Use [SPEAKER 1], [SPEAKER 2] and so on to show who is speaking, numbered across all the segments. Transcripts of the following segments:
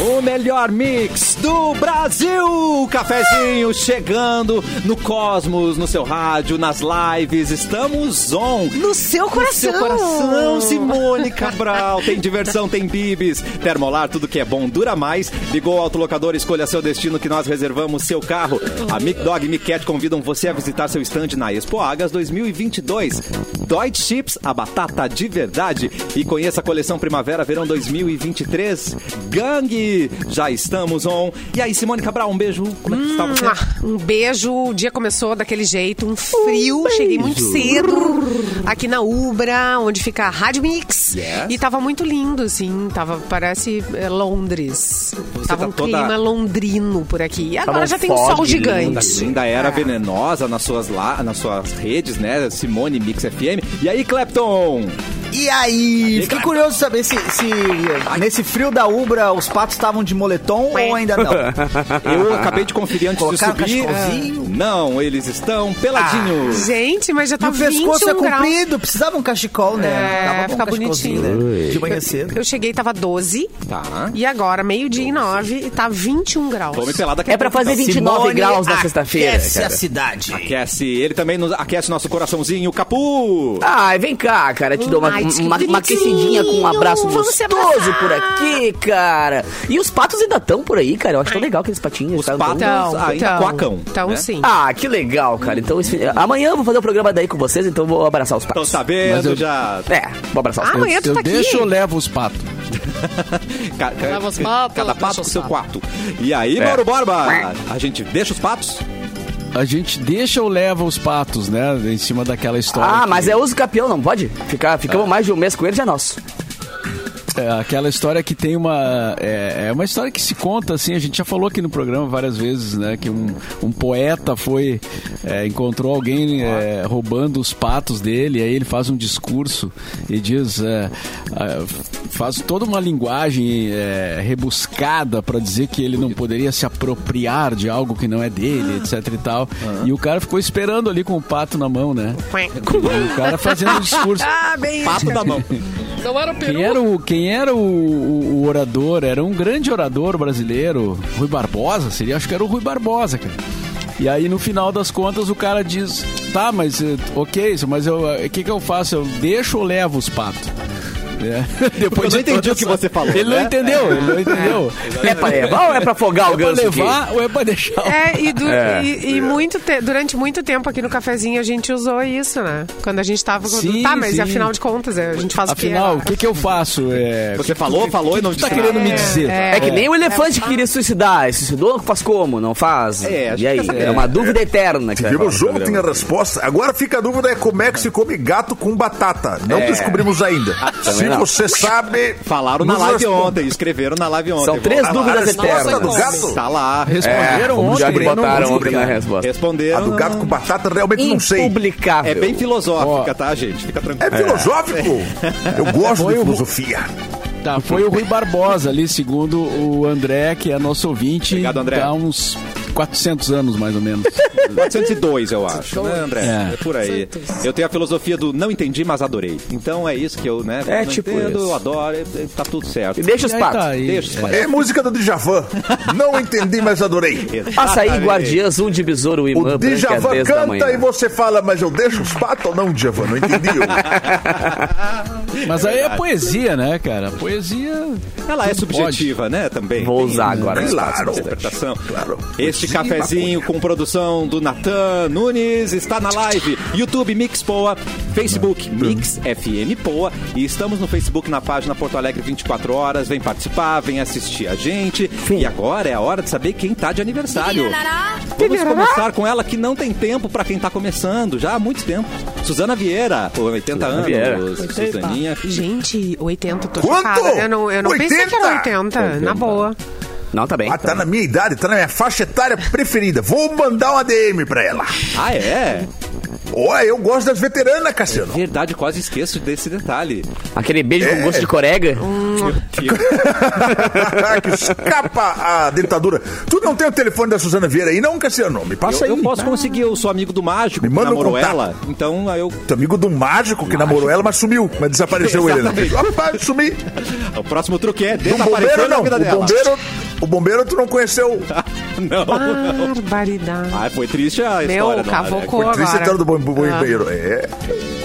[SPEAKER 1] O melhor mix do Brasil! Cafezinho chegando no Cosmos, no seu rádio, nas lives. Estamos on.
[SPEAKER 2] No seu coração.
[SPEAKER 1] No seu coração, Simone Cabral. Tem diversão, tem bibis. Termolar, tudo que é bom dura mais. Ligou o autolocador, escolha seu destino que nós reservamos seu carro. A Mic Dog e Mic convidam você a visitar seu stand na Expo Agas 2022. Deutsche Chips, a batata de verdade. E conheça a coleção Primavera-Verão 2023. Gangue! Já estamos on. E aí, Simone Cabral, um beijo. Como é que está você?
[SPEAKER 2] Um beijo, o dia começou daquele jeito, um frio. Cheguei muito cedo aqui na Ubra, onde fica a Rádio Mix.
[SPEAKER 1] Yes.
[SPEAKER 2] E tava muito lindo, assim. Tava, parece é, Londres.
[SPEAKER 1] Você
[SPEAKER 2] tava
[SPEAKER 1] tá
[SPEAKER 2] um
[SPEAKER 1] toda-
[SPEAKER 2] clima londrino por aqui. E agora
[SPEAKER 3] um
[SPEAKER 2] já tem um sol gigante.
[SPEAKER 1] Ainda era
[SPEAKER 2] É.
[SPEAKER 1] venenosa nas suas, lá, nas suas redes, né? Simone Mix FM. E aí, Clapton?
[SPEAKER 3] E aí, fiquei curioso de saber se, se nesse frio da Ubra os patos estavam de moletom ou ainda não.
[SPEAKER 1] Eu acabei de conferir antes
[SPEAKER 3] Colocaram
[SPEAKER 1] de subir.
[SPEAKER 3] cachecolzinho?
[SPEAKER 1] Não, eles estão peladinhos.
[SPEAKER 2] Gente, mas já
[SPEAKER 3] E
[SPEAKER 2] tá
[SPEAKER 3] o pescoço
[SPEAKER 2] 21
[SPEAKER 3] é
[SPEAKER 2] graus.
[SPEAKER 3] comprido, precisava um cachecol, né?
[SPEAKER 2] É,
[SPEAKER 3] Dava pra um
[SPEAKER 2] fica
[SPEAKER 3] cachecolzinho,
[SPEAKER 2] bonitinho.
[SPEAKER 3] né? De manhã cedo.
[SPEAKER 2] Eu cheguei, tava 12.
[SPEAKER 1] Tá.
[SPEAKER 2] E agora, meio-dia e 9, e tá 21 graus.
[SPEAKER 1] Tome pelada a
[SPEAKER 4] É pra fazer
[SPEAKER 1] então.
[SPEAKER 4] 29
[SPEAKER 3] Simone
[SPEAKER 4] graus na sexta-feira.
[SPEAKER 3] aquece
[SPEAKER 4] cara.
[SPEAKER 3] a cidade.
[SPEAKER 1] Aquece. Ele também nos aquece nosso coraçãozinho, Capu.
[SPEAKER 4] Ai, vem cá, cara. Te dou uma,
[SPEAKER 2] Ai, que
[SPEAKER 4] uma, uma aquecidinha com um abraço gostoso por aqui, cara. E os patos ainda estão por aí, cara. Eu acho tão legal aqueles patinhos.
[SPEAKER 1] Os
[SPEAKER 4] tá?
[SPEAKER 1] patos
[SPEAKER 2] Então,
[SPEAKER 1] ainda
[SPEAKER 2] então,
[SPEAKER 1] coacam.
[SPEAKER 2] então
[SPEAKER 1] né?
[SPEAKER 2] sim.
[SPEAKER 4] Ah, que legal, cara. Então, esse- amanhã eu vou fazer o programa daí com vocês, então eu vou abraçar os patos.
[SPEAKER 1] sabendo
[SPEAKER 5] Mas eu-
[SPEAKER 1] já.
[SPEAKER 4] É, vou abraçar os
[SPEAKER 2] Ah,
[SPEAKER 4] patos.
[SPEAKER 2] amanhã tu
[SPEAKER 5] eu
[SPEAKER 2] tá aqui.
[SPEAKER 5] deixo ou levo os patos?
[SPEAKER 1] Ca- ca-
[SPEAKER 2] Leva os patos,
[SPEAKER 1] cada
[SPEAKER 2] deixa
[SPEAKER 1] pato com seu quarto. E aí,
[SPEAKER 4] É.
[SPEAKER 1] Mauro Borba? A gente deixa os patos?
[SPEAKER 5] A gente deixa ou leva os patos, né? Em cima daquela história.
[SPEAKER 4] Ah,
[SPEAKER 5] que-
[SPEAKER 4] mas é uso campeão, não pode? Ficar, ficamos mais de um mês com ele, já é nosso.
[SPEAKER 5] É, aquela história que tem uma. É, é uma história que se conta, assim, a gente já falou aqui no programa várias vezes, né? Que um, um poeta foi. é, encontrou alguém é, roubando os patos dele, aí ele faz um discurso e diz. é, faz toda uma linguagem é, rebuscada para dizer que ele não poderia se apropriar de algo que não é dele, etc e tal. E o cara ficou esperando ali com o pato na mão, né? O cara fazendo o discurso.
[SPEAKER 2] Ah, bem
[SPEAKER 1] Pato da mão.
[SPEAKER 2] Não era o
[SPEAKER 5] Quem era, o, quem era o, o- orador? Era um grande orador brasileiro, Rui Barbosa, seria? Acho que era o Rui Barbosa, cara. E aí, no final das contas, o cara diz: tá, mas eh, ok, mas o que, que eu faço? Eu deixo ou levo os patos? É. Depois
[SPEAKER 1] Eu não entendi o que você falou,
[SPEAKER 5] Ele
[SPEAKER 1] né?
[SPEAKER 5] não entendeu, ele não entendeu.
[SPEAKER 4] É pra levar ou é pra afogar o
[SPEAKER 5] É pra
[SPEAKER 4] ganso? aqui?
[SPEAKER 5] levar ou é pra deixar?
[SPEAKER 2] É, e, du-
[SPEAKER 4] É.
[SPEAKER 2] e- e muito te- durante muito tempo aqui no cafezinho a gente usou isso, né? Quando a gente tava.
[SPEAKER 5] Sim,
[SPEAKER 2] tá, mas
[SPEAKER 5] sim.
[SPEAKER 2] afinal de contas, é, a gente faz
[SPEAKER 5] Afinal,
[SPEAKER 2] o
[SPEAKER 5] o
[SPEAKER 2] quê?
[SPEAKER 5] que, que eu faço? É,
[SPEAKER 1] Você falou, falou e não
[SPEAKER 5] o que tá
[SPEAKER 1] disse
[SPEAKER 5] querendo me dizer?
[SPEAKER 4] É que nem o elefante que queria se suicidar. Se suicidou, faz como? Não faz?
[SPEAKER 1] É,
[SPEAKER 4] e aí?
[SPEAKER 1] que
[SPEAKER 4] É uma dúvida eterna. Que
[SPEAKER 6] Tivemos ontem a resposta. Agora fica a dúvida é como é que se come gato com batata. Não
[SPEAKER 4] É.
[SPEAKER 6] descobrimos ainda. Se
[SPEAKER 4] também não.
[SPEAKER 6] você sabe...
[SPEAKER 1] Falaram na live
[SPEAKER 6] responde.
[SPEAKER 1] ontem, escreveram na live ontem.
[SPEAKER 4] São três
[SPEAKER 6] A
[SPEAKER 4] dúvidas eternas.
[SPEAKER 6] do gato...
[SPEAKER 1] Tá lá.
[SPEAKER 5] Responderam
[SPEAKER 4] Vamos
[SPEAKER 5] ontem.
[SPEAKER 4] já botaram ontem na resposta.
[SPEAKER 6] A
[SPEAKER 1] Responderam.
[SPEAKER 6] do gato com batata realmente não sei.
[SPEAKER 1] É bem filosófica, tá, gente? Fica
[SPEAKER 6] É
[SPEAKER 1] tranquilo.
[SPEAKER 6] filosófico. Eu gosto
[SPEAKER 5] Foi
[SPEAKER 6] de
[SPEAKER 5] o-
[SPEAKER 6] filosofia.
[SPEAKER 5] Tá, foi o Rui Barbosa ali, segundo o André, que é nosso ouvinte.
[SPEAKER 1] Obrigado, André.
[SPEAKER 5] Há uns 400 anos, mais ou menos.
[SPEAKER 1] 402, eu acho, né, André?
[SPEAKER 5] É.
[SPEAKER 1] É. por aí. Eu tenho a filosofia do não entendi, mas adorei. Então é isso que eu, né?
[SPEAKER 4] É,
[SPEAKER 1] não
[SPEAKER 4] tipo
[SPEAKER 1] entendo,
[SPEAKER 4] isso.
[SPEAKER 1] eu adoro, tá tudo certo.
[SPEAKER 4] E deixa os patos.
[SPEAKER 5] tá.
[SPEAKER 1] Deixa os
[SPEAKER 5] É.
[SPEAKER 1] patos.
[SPEAKER 6] É música do Djavan. Não entendi, mas adorei.
[SPEAKER 4] Passa aí,
[SPEAKER 1] Exatamente.
[SPEAKER 4] Guardiãs, um de besouro,
[SPEAKER 6] O
[SPEAKER 4] imã, branca,
[SPEAKER 6] Djavan canta e você fala, mas eu deixo os patos ou não, Djavan? Não entendi.
[SPEAKER 5] Mas aí é poesia, né, cara? Poesia.
[SPEAKER 1] Ela é subjetiva, né, também.
[SPEAKER 4] Vou usar agora.
[SPEAKER 6] Claro.
[SPEAKER 1] interpretação.
[SPEAKER 6] Claro.
[SPEAKER 1] Este cafezinho com produção do Natan Nunes está na live. YouTube Mix Poa, Facebook Mix FM Poa e estamos no Facebook na página Porto Alegre 24 horas. Vem participar, vem assistir a gente. E agora é a hora de saber quem tá de aniversário. Vamos começar com ela que não tem tempo pra quem tá começando, já há muito tempo. Suzana Vieira, com 80 anos.
[SPEAKER 4] Vieira.
[SPEAKER 1] Suzaninha.
[SPEAKER 2] Gente, 80, tô
[SPEAKER 6] Quanto?
[SPEAKER 2] chocada. Eu não, eu não pensei que era 80,
[SPEAKER 4] 80.
[SPEAKER 2] na boa.
[SPEAKER 4] Não, tá bem.
[SPEAKER 6] Ah, tá na minha idade, tá na minha faixa etária preferida. Vou mandar uma DM pra ela.
[SPEAKER 1] Ah, é?
[SPEAKER 6] Olha, eu gosto das veteranas, Cassiano.
[SPEAKER 1] Verdade, quase esqueço desse detalhe.
[SPEAKER 4] Aquele beijo
[SPEAKER 6] É.
[SPEAKER 4] com gosto de corega.
[SPEAKER 1] Que-
[SPEAKER 6] que escapa a dentadura. Tu não tem o telefone da Suzana Vieira aí, não, Cassiano? Me passa
[SPEAKER 1] eu,
[SPEAKER 6] aí.
[SPEAKER 1] eu posso conseguir, eu sou amigo do mágico,
[SPEAKER 6] Me
[SPEAKER 1] que
[SPEAKER 6] manda um
[SPEAKER 1] namorou
[SPEAKER 6] contato.
[SPEAKER 1] ela. Então aí eu.
[SPEAKER 6] Teu amigo do mágico que namorou ela, mas sumiu. Mas desapareceu ele, né? Opa, sumi.
[SPEAKER 1] O próximo truque é desaparecer
[SPEAKER 6] bombeiro,
[SPEAKER 1] na
[SPEAKER 6] não.
[SPEAKER 1] vida
[SPEAKER 6] O
[SPEAKER 1] dela.
[SPEAKER 6] bombeiro, o bombeiro tu não conheceu.
[SPEAKER 1] Não, não.
[SPEAKER 2] Barbaridade.
[SPEAKER 1] Ah, foi triste a
[SPEAKER 2] Meu,
[SPEAKER 1] história. não,
[SPEAKER 2] cavocou
[SPEAKER 1] né?
[SPEAKER 6] Triste
[SPEAKER 2] agora.
[SPEAKER 6] história do bom- bombeiro. É.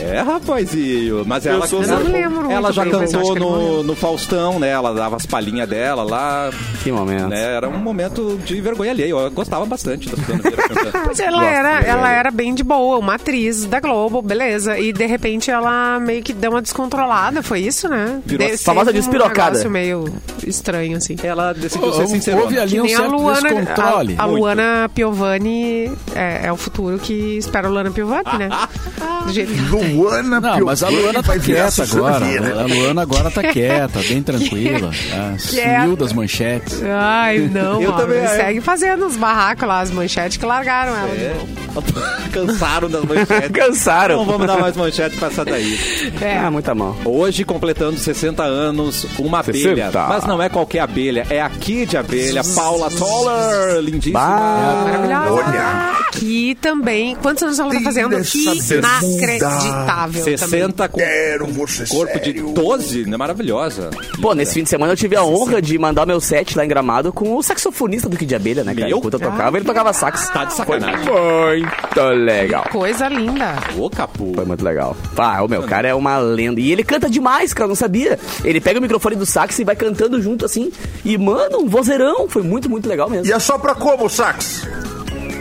[SPEAKER 1] É, rapazinho. Mas ela,
[SPEAKER 2] Eu não lembro
[SPEAKER 1] ela já
[SPEAKER 2] bem,
[SPEAKER 1] cantou no, no Faustão, né? Ela dava as palhinhas dela lá.
[SPEAKER 4] Que momento.
[SPEAKER 1] Né? Era um momento de vergonha alheia. Eu gostava bastante da Suzana Vieira cantando.
[SPEAKER 2] Mas ela era, ela era bem de boa, uma atriz da Globo, beleza. E de repente ela meio que deu uma descontrolada, foi isso, né?
[SPEAKER 1] Virou
[SPEAKER 2] De-
[SPEAKER 4] famosa despirocada.
[SPEAKER 2] Um negócio meio estranho, assim.
[SPEAKER 1] Ela decidiu ser sincera.
[SPEAKER 5] houve ali um
[SPEAKER 2] nem a
[SPEAKER 5] certo
[SPEAKER 2] Luana,
[SPEAKER 5] descontrole.
[SPEAKER 2] a, a. Luana Piovani é, é o futuro que espera a Luana Piovani, né? Do jeito que ela tem.
[SPEAKER 6] Luana
[SPEAKER 5] Não, mas a Luana tá quieta agora.
[SPEAKER 6] Vieira.
[SPEAKER 5] A Luana agora tá quieta, bem tranquila. Ah,
[SPEAKER 2] Quieta.
[SPEAKER 5] sumiu das manchetes.
[SPEAKER 2] Ai, não,
[SPEAKER 1] Eu
[SPEAKER 2] ó,
[SPEAKER 1] também, é.
[SPEAKER 2] segue fazendo os barracos lá, as manchetes que largaram ela. de
[SPEAKER 1] É. Cansaram das manchetes.
[SPEAKER 4] Cansaram.
[SPEAKER 1] Não vamos dar mais manchete pra essa daí.
[SPEAKER 2] É.
[SPEAKER 4] Ah, muita mão.
[SPEAKER 1] Hoje, completando 60 anos, uma
[SPEAKER 4] 60.
[SPEAKER 1] abelha. Mas não é qualquer abelha, é a Kid Abelha, Paula Toller, lindíssima.
[SPEAKER 2] Maravilhosa.
[SPEAKER 6] Olha.
[SPEAKER 2] Que também. Quantos anos ela tá fazendo? Inacreditável. Também.
[SPEAKER 1] 60 com
[SPEAKER 6] Quero você
[SPEAKER 1] corpo de
[SPEAKER 6] sério.
[SPEAKER 1] 12, né? Maravilhosa.
[SPEAKER 4] Pô, nesse fim de semana eu tive a honra de mandar meu set lá em Gramado com o saxofonista do Kid de Abelha, né, cara?
[SPEAKER 1] Meu
[SPEAKER 4] Enquanto eu tocava, ele tocava sax.
[SPEAKER 1] Tá de sacanagem.
[SPEAKER 4] Foi muito legal.
[SPEAKER 2] Coisa linda.
[SPEAKER 1] Ô, Capu.
[SPEAKER 4] Foi muito legal. Ah, o meu cara é uma lenda. E ele canta demais, cara, eu não sabia. Ele pega o microfone do sax e vai cantando junto assim. E, mano, um vozeirão. Foi muito, muito legal mesmo.
[SPEAKER 6] E é só pra como, sax?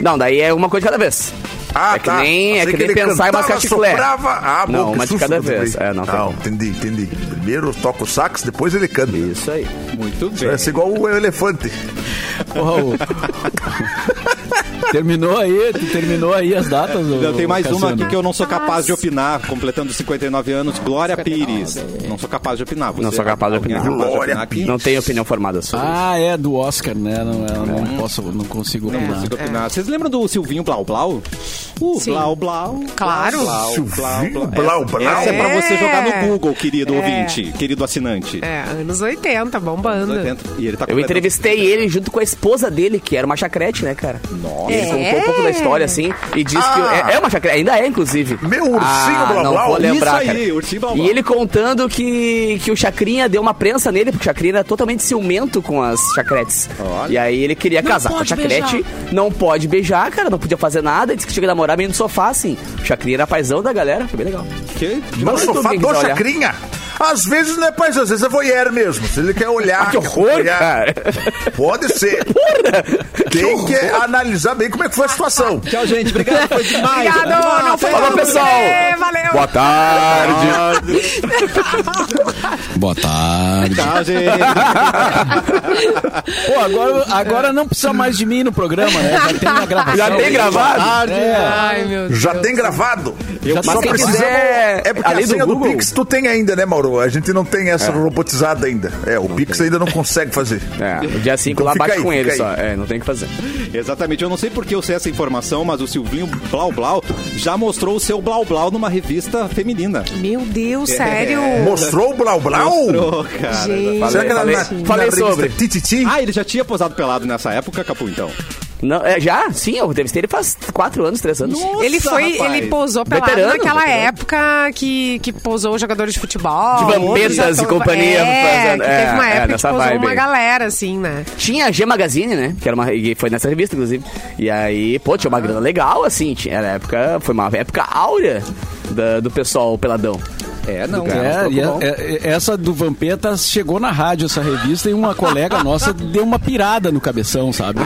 [SPEAKER 4] Não, daí é uma coisa de cada vez.
[SPEAKER 6] Ah,
[SPEAKER 4] É que nem- é que nem
[SPEAKER 6] ele
[SPEAKER 4] pensar
[SPEAKER 6] cantava,
[SPEAKER 4] mascar chiclete.
[SPEAKER 6] soprava. Ah,
[SPEAKER 4] Não,
[SPEAKER 6] bom, que
[SPEAKER 4] uma de cada
[SPEAKER 6] que
[SPEAKER 4] vez. É, não, tá
[SPEAKER 6] não,
[SPEAKER 4] bom.
[SPEAKER 6] entendi, entendi. Primeiro toca o sax, depois ele canta.
[SPEAKER 4] Isso aí.
[SPEAKER 1] Muito bem.
[SPEAKER 6] Vai ser igual o elefante.
[SPEAKER 5] Porra, o- terminou aí, tu terminou aí as datas?
[SPEAKER 1] Eu tenho mais uma
[SPEAKER 5] Cassiano?
[SPEAKER 1] aqui que eu não sou capaz de opinar, completando 59 anos. Glória Pires. Não sou capaz de opinar. Você-
[SPEAKER 4] Não sou capaz de
[SPEAKER 1] é
[SPEAKER 4] opinar.
[SPEAKER 6] Glória
[SPEAKER 1] aqui?
[SPEAKER 4] Não tenho opinião formada sobre isso.
[SPEAKER 5] Ah, é, do Oscar, né? Não, eu não posso, não consigo
[SPEAKER 1] Não
[SPEAKER 5] opinar.
[SPEAKER 1] consigo opinar. Vocês lembram do Silvinho Blau Blau? Uh,
[SPEAKER 2] Sim.
[SPEAKER 1] Blau Blau.
[SPEAKER 2] Claro.
[SPEAKER 1] Blau,
[SPEAKER 6] Silvinho
[SPEAKER 1] Blau,
[SPEAKER 6] Blau Blau.
[SPEAKER 1] Essa é pra você jogar no
[SPEAKER 2] É.
[SPEAKER 1] Google, querido
[SPEAKER 2] É.
[SPEAKER 1] ouvinte, querido assinante.
[SPEAKER 2] É, anos 80, bombando.
[SPEAKER 1] Anos 80. E ele tá
[SPEAKER 4] Eu entrevistei ele junto com a esposa dele, que era uma chacrete, né, cara?
[SPEAKER 1] Nossa.
[SPEAKER 4] E ele contou um pouco da história, assim, e disse que...
[SPEAKER 6] Ah.
[SPEAKER 4] É, é uma chacrete, ainda é, inclusive.
[SPEAKER 6] Meu ursinho
[SPEAKER 4] ah,
[SPEAKER 6] Blau
[SPEAKER 4] não
[SPEAKER 6] Blau.
[SPEAKER 4] vou lembrar,
[SPEAKER 1] Isso aí,
[SPEAKER 4] cara.
[SPEAKER 1] ursinho Blau Blau.
[SPEAKER 4] E ele contando que, que o Chacrinha deu uma prensa nele, porque o Chacrinha era totalmente ciumento com as chacretes.
[SPEAKER 1] Olha.
[SPEAKER 4] E aí ele queria casar com a chacrete, não pode beijar, cara, não podia fazer nada, disse que chega a namorar meio no sofá, assim. O Chacrinha era paizão da galera, foi bem legal.
[SPEAKER 1] Que?
[SPEAKER 6] No
[SPEAKER 4] Mas
[SPEAKER 6] sofá do chacrinha. Às vezes não é país, às vezes é voyeur mesmo. Se ele quer olhar.
[SPEAKER 4] Ah, que horror,
[SPEAKER 6] acompanhar,
[SPEAKER 4] cara.
[SPEAKER 6] Pode ser. Tem que analisar bem como é que foi a situação.
[SPEAKER 1] Tchau, gente. Obrigado. Foi demais.
[SPEAKER 2] Obrigado, não foi
[SPEAKER 4] Falou,
[SPEAKER 2] mal,
[SPEAKER 4] pessoal.
[SPEAKER 2] é, Valeu.
[SPEAKER 4] Boa tarde.
[SPEAKER 5] Boa tarde.
[SPEAKER 1] Tchau, gente.
[SPEAKER 5] Pô, agora, agora não precisa mais de mim no programa, né? Já tem a gravação.
[SPEAKER 4] Já tem gravado?
[SPEAKER 5] É.
[SPEAKER 2] Ai, meu Deus.
[SPEAKER 6] Já tem gravado.
[SPEAKER 5] Eu
[SPEAKER 6] Só
[SPEAKER 4] Mas quem
[SPEAKER 6] precisamos.
[SPEAKER 4] quiser,
[SPEAKER 6] É porque a
[SPEAKER 4] do
[SPEAKER 6] senha do,
[SPEAKER 4] Google-
[SPEAKER 6] Pix tu tem ainda, né, Mauro? A gente não tem essa robotizada ainda. É, o Pix ainda não consegue fazer.
[SPEAKER 4] É, no dia 5
[SPEAKER 6] Então
[SPEAKER 4] lá bate
[SPEAKER 6] aí,
[SPEAKER 4] com ele
[SPEAKER 6] aí.
[SPEAKER 4] só. É, não tem o que fazer.
[SPEAKER 1] Exatamente. Eu não sei porque eu sei essa informação, mas o Silvinho Blau Blau já mostrou o seu Blau Blau numa revista feminina.
[SPEAKER 2] Meu Deus, sério?
[SPEAKER 6] Mostrou o Blau Blau?
[SPEAKER 1] Mostrou, cara.
[SPEAKER 2] Gente.
[SPEAKER 6] Será que era
[SPEAKER 4] Falei-
[SPEAKER 6] na,
[SPEAKER 4] falei
[SPEAKER 6] na
[SPEAKER 4] sobre.
[SPEAKER 6] Tititi?
[SPEAKER 1] Ah, ele já tinha posado pelado nessa época, Capu, então.
[SPEAKER 4] Não, é, já? Sim, eu entrevistei ele faz 4 anos, 3 anos.
[SPEAKER 2] Ele foi,
[SPEAKER 1] rapaz.
[SPEAKER 2] ele posou pelado
[SPEAKER 4] Veterano,
[SPEAKER 2] naquela
[SPEAKER 4] veterano.
[SPEAKER 2] época que, que posou os jogadores de futebol.
[SPEAKER 4] De Vampetas e companhia
[SPEAKER 2] É,
[SPEAKER 4] fazendo-
[SPEAKER 2] que teve
[SPEAKER 4] é,
[SPEAKER 2] uma
[SPEAKER 4] é,
[SPEAKER 2] época que
[SPEAKER 4] nessa
[SPEAKER 2] posou
[SPEAKER 4] vibe
[SPEAKER 2] uma galera, assim, né?
[SPEAKER 4] Tinha a G Magazine, né? Que era uma, e foi nessa revista, inclusive. E aí, pô, tinha uma grana legal, assim. Tinha, era época, foi uma época áurea da- do pessoal peladão.
[SPEAKER 1] É, não.
[SPEAKER 5] É,
[SPEAKER 4] bom.
[SPEAKER 5] é- é- essa do Vampetas chegou na rádio, essa revista, e uma colega nossa deu uma pirada no cabeção, sabe?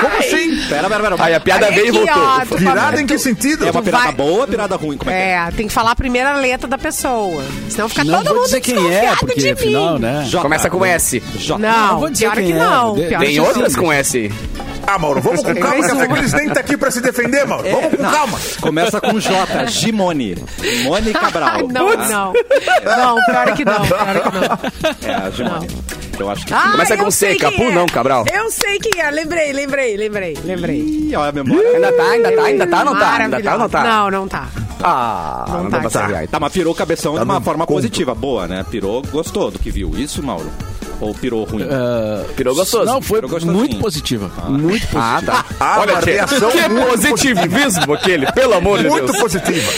[SPEAKER 6] Como assim?
[SPEAKER 1] Pera, pera, pera.
[SPEAKER 4] Aí a piada veio e voltou.
[SPEAKER 2] ó, fala-
[SPEAKER 6] em que sentido?
[SPEAKER 1] É uma pirada
[SPEAKER 2] vai-
[SPEAKER 1] boa ou pirada ruim? Como é que é?
[SPEAKER 2] É, tem que falar a primeira letra da pessoa. Senão fica
[SPEAKER 5] Não
[SPEAKER 2] todo
[SPEAKER 5] vou
[SPEAKER 2] mundo
[SPEAKER 5] dizer quem é, porque
[SPEAKER 2] de
[SPEAKER 5] afinal,
[SPEAKER 2] mim.
[SPEAKER 5] né?
[SPEAKER 1] J.
[SPEAKER 4] Começa com S.
[SPEAKER 1] J.
[SPEAKER 2] Não,
[SPEAKER 5] Não vou dizer
[SPEAKER 2] pior
[SPEAKER 5] quem
[SPEAKER 2] que
[SPEAKER 5] é.
[SPEAKER 2] não. Pior
[SPEAKER 4] Tem
[SPEAKER 2] que
[SPEAKER 4] outras
[SPEAKER 2] sim.
[SPEAKER 4] com S.
[SPEAKER 6] Ah, Mauro, vamos com calma,
[SPEAKER 2] mais
[SPEAKER 6] Café
[SPEAKER 2] uma.
[SPEAKER 6] Cris nem tá aqui pra se defender, Mauro. Vamos com calma.
[SPEAKER 1] Começa com J. Gimone. Gimone Cabral.
[SPEAKER 2] Não, não. Não, pior que não. Pior que não.
[SPEAKER 1] É, a Gimone. Eu acho que
[SPEAKER 2] Ah,
[SPEAKER 4] Começa com
[SPEAKER 2] eu
[SPEAKER 4] C,
[SPEAKER 2] sei
[SPEAKER 4] Capu
[SPEAKER 2] é.
[SPEAKER 4] não, Cabral.
[SPEAKER 2] Eu sei quem é, lembrei, lembrei, lembrei, lembrei.
[SPEAKER 1] Ih, olha a memória.
[SPEAKER 4] Ainda tá, ainda tá, ainda tá não tá? Ainda tá ou não tá?
[SPEAKER 2] Não, não tá.
[SPEAKER 4] Ah,
[SPEAKER 2] Não
[SPEAKER 4] não
[SPEAKER 2] tá.
[SPEAKER 4] saber.
[SPEAKER 1] Tá, mas pirou o cabeção de uma forma
[SPEAKER 6] conto.
[SPEAKER 1] positiva, boa, né? Pirou, gostou do que viu. Isso, Mauro? Ou pirou ruim?
[SPEAKER 4] Pirou gostoso.
[SPEAKER 5] Não, foi muito positiva. Muito positiva.
[SPEAKER 4] Ah, tá.
[SPEAKER 6] Ah,
[SPEAKER 4] Olha, tchê,
[SPEAKER 6] reação
[SPEAKER 4] que
[SPEAKER 6] muito
[SPEAKER 4] positivismo aquele, pelo amor de
[SPEAKER 6] Muito
[SPEAKER 4] Deus.
[SPEAKER 6] positiva.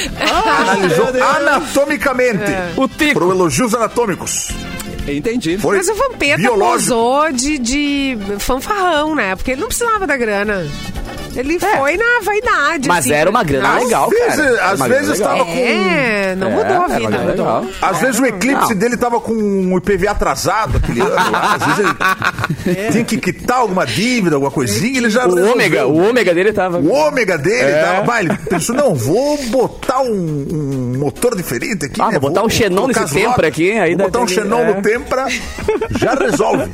[SPEAKER 6] Analisou anatomicamente.
[SPEAKER 4] O tico.
[SPEAKER 6] Pro elogios anatômicos.
[SPEAKER 1] Entendi.
[SPEAKER 6] Foi
[SPEAKER 2] Mas o Vampeta
[SPEAKER 6] biológico.
[SPEAKER 2] posou de, de fanfarrão, né? Porque ele não precisava da grana. Ele foi na vaidade.
[SPEAKER 4] É. Mas
[SPEAKER 2] assim,
[SPEAKER 4] era uma grana
[SPEAKER 2] Às
[SPEAKER 4] legal,
[SPEAKER 6] Às vezes-
[SPEAKER 4] cara. Era
[SPEAKER 6] às
[SPEAKER 4] uma
[SPEAKER 6] vezes
[SPEAKER 4] legal.
[SPEAKER 6] tava com-
[SPEAKER 2] É, não mudou a
[SPEAKER 4] É,
[SPEAKER 2] vida.
[SPEAKER 4] legal.
[SPEAKER 6] Às vezes o eclipse
[SPEAKER 4] Não.
[SPEAKER 6] dele tava com um IPV atrasado aquele ano lá. Às vezes ele tinha que quitar alguma dívida, alguma coisinha, ele já
[SPEAKER 4] O
[SPEAKER 6] resolveu.
[SPEAKER 4] ômega, o ômega dele tava...
[SPEAKER 6] O ômega dele
[SPEAKER 4] É.
[SPEAKER 6] tava, vai, ele pensou, não, vou botar um, um motor diferente aqui.
[SPEAKER 4] Ah,
[SPEAKER 6] né?
[SPEAKER 4] vou botar um Xenon nesse Tempra aqui, aí
[SPEAKER 6] botar um Xenon
[SPEAKER 4] é.
[SPEAKER 6] no Tempra, já resolve.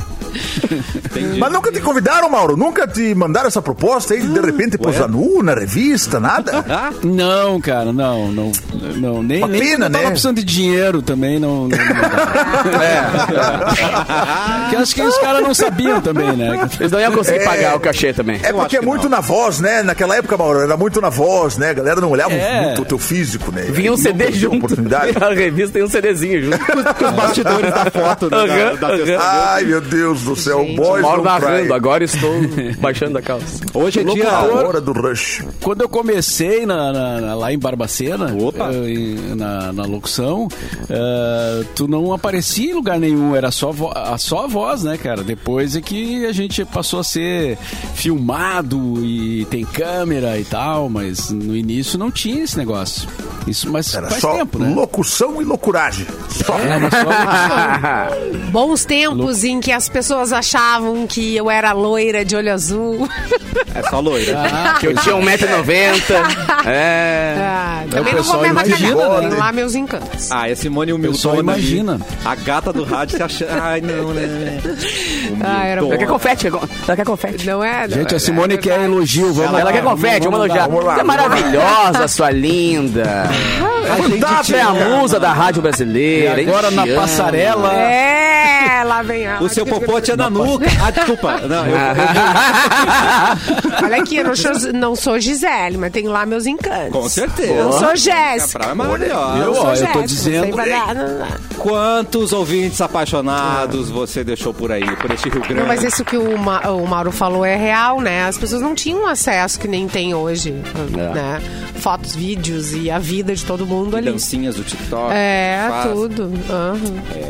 [SPEAKER 6] Mas nunca te convidaram, Mauro? Nunca te mandaram essa proposta aí, de repente, posar nu na revista, nada?
[SPEAKER 1] Ah,
[SPEAKER 5] Não, cara, não, não, não nem,
[SPEAKER 6] Uma
[SPEAKER 5] nem
[SPEAKER 6] pena,
[SPEAKER 5] eu tava
[SPEAKER 6] né?
[SPEAKER 5] precisando de dinheiro também, não. não, não é. Acho que os caras não sabiam também, né?
[SPEAKER 4] Eles não iam conseguir
[SPEAKER 6] É.
[SPEAKER 4] pagar o cachê também.
[SPEAKER 6] É porque é muito
[SPEAKER 1] não.
[SPEAKER 6] na voz, né? Naquela época, Mauro, era muito na voz, né? A galera não olhava
[SPEAKER 5] É.
[SPEAKER 6] muito o teu físico, né?
[SPEAKER 4] Vinha um CD junto.
[SPEAKER 6] Oportunidade.
[SPEAKER 4] A revista tem um CDzinho junto.
[SPEAKER 1] com os bastidores da foto, né? da,
[SPEAKER 4] Aham,
[SPEAKER 1] da testament.
[SPEAKER 6] Ai, meu Deus do céu, boys
[SPEAKER 4] Mauro narrando, agora estou baixando a calça.
[SPEAKER 1] Hoje é dia...
[SPEAKER 6] A hora do rush.
[SPEAKER 5] Quando eu comecei na- na- na- lá em Barbacena,
[SPEAKER 1] Opa.
[SPEAKER 5] em- na, na locução, eh, tu não aparecia em lugar nenhum, era só, vo- a, só a voz, né, cara? Depois é que a gente passou a ser filmado e tem câmera e tal, mas no início não tinha esse negócio. Isso, mas
[SPEAKER 6] Era
[SPEAKER 5] faz
[SPEAKER 6] só
[SPEAKER 5] tempo, né?
[SPEAKER 6] locução e loucuragem. Só.
[SPEAKER 5] Era só
[SPEAKER 2] Bons tempos em que as pessoas achavam que eu era loira de olho azul.
[SPEAKER 1] É só loira.
[SPEAKER 5] Ah,
[SPEAKER 4] Que eu tinha 1,90m. É.
[SPEAKER 2] Ah,
[SPEAKER 5] o
[SPEAKER 2] também não vou
[SPEAKER 5] pessoal
[SPEAKER 2] me avacalhar.
[SPEAKER 6] né?
[SPEAKER 2] lá meus encantos.
[SPEAKER 1] Ah, é Simone
[SPEAKER 5] pessoal
[SPEAKER 1] ali.
[SPEAKER 5] imagina.
[SPEAKER 1] A gata do rádio se achando... Ai, não, né?
[SPEAKER 2] Ah, era.
[SPEAKER 4] Ela quer confete, ela quer confete.
[SPEAKER 2] Não é? não
[SPEAKER 5] Gente,
[SPEAKER 2] é-
[SPEAKER 5] a Simone
[SPEAKER 2] é
[SPEAKER 5] quer elogio, vamos
[SPEAKER 4] Ela
[SPEAKER 5] lá,
[SPEAKER 4] quer confete, vamos elogiar. Você é maravilhosa, sua linda. Você é a musa da rádio brasileira.
[SPEAKER 5] E agora na passarela.
[SPEAKER 2] É, lá vem a.
[SPEAKER 1] O seu popote é na nuca. Ah, desculpa. Não, eu,
[SPEAKER 2] Olha aqui, eu não sou, não sou Gisele, mas tenho lá meus encantos.
[SPEAKER 1] com certeza.
[SPEAKER 2] Eu sou Jéssica.
[SPEAKER 1] É.
[SPEAKER 5] Eu, ó, eu tô dizendo-
[SPEAKER 2] não.
[SPEAKER 1] Quantos ouvintes apaixonados você deixou por aí, por este Rio Grande?
[SPEAKER 2] Não, mas isso que o, Ma- o Mauro falou é real, né? As pessoas não tinham acesso que nem tem hoje, né? Fotos, vídeos e a vida de todo mundo ali.
[SPEAKER 1] Dancinhas do TikTok.
[SPEAKER 2] É,
[SPEAKER 1] faz.
[SPEAKER 2] tudo. Aham.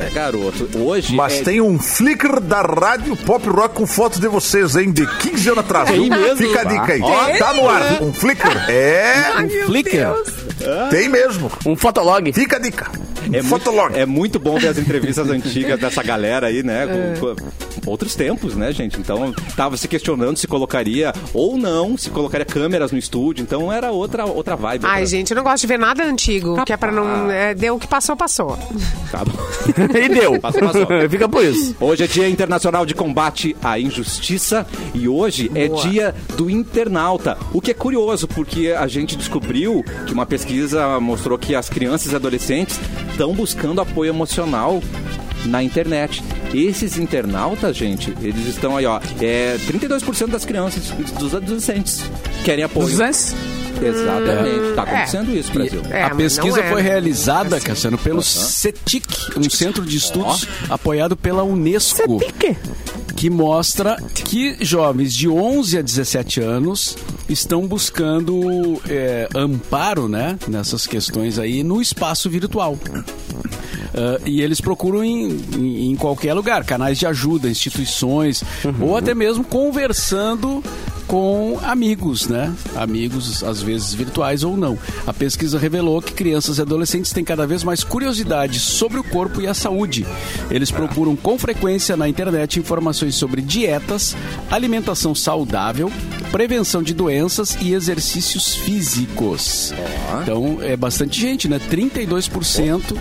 [SPEAKER 1] É, garoto. Hoje
[SPEAKER 6] Mas
[SPEAKER 1] é...
[SPEAKER 6] tem um Flickr da Rádio Pop Rock com fotos de vocês, hein? De 15 anos atrás.
[SPEAKER 1] Tem
[SPEAKER 6] viu?
[SPEAKER 1] mesmo?
[SPEAKER 6] Fica a dica aí.
[SPEAKER 1] Ó,
[SPEAKER 6] tá no ar. Um Flickr. É,
[SPEAKER 2] meu
[SPEAKER 5] Flickr.
[SPEAKER 6] Tem mesmo.
[SPEAKER 4] Um fotolog.
[SPEAKER 6] Fica a dica.
[SPEAKER 1] É muito, é muito bom ver as entrevistas antigas dessa galera aí, né? Com, com outros tempos, né, gente? Então, tava se questionando se colocaria ou não, se colocaria câmeras no estúdio. Então, era outra, outra vibe.
[SPEAKER 2] Ai,
[SPEAKER 1] outra-
[SPEAKER 2] gente, eu não gosto de ver nada antigo, que é pra não. É, deu o que passou, passou.
[SPEAKER 1] Tá bom.
[SPEAKER 4] e deu.
[SPEAKER 1] Passou, passou.
[SPEAKER 4] Fica por isso.
[SPEAKER 1] Hoje é Dia Internacional de Combate à Injustiça e hoje é dia do internauta. O que é curioso, porque a gente descobriu que uma pesquisa mostrou que as crianças e adolescentes estão buscando apoio emocional na internet. Esses internautas, gente, eles estão aí, ó. É 32% das crianças, dos adolescentes, querem apoio. Exatamente. Tá acontecendo isso, Brasil.
[SPEAKER 2] É,
[SPEAKER 5] a pesquisa
[SPEAKER 2] é.
[SPEAKER 5] foi realizada, Cassiano, pelo CETIC, um centro de estudos apoiado pela Unesco, que mostra que jovens de 11 a 17 anos estão buscando é, amparo né, nessas questões aí no espaço virtual. Ah, e eles procuram em, em- em qualquer lugar, canais de ajuda, instituições, ou até mesmo conversando com amigos, né? Amigos, às vezes virtuais ou não. A pesquisa revelou que crianças e adolescentes têm cada vez mais curiosidade sobre o corpo e a saúde. Eles procuram com frequência na internet informações sobre dietas, alimentação saudável, prevenção de doenças e exercícios físicos. Então, é bastante gente, né? 32%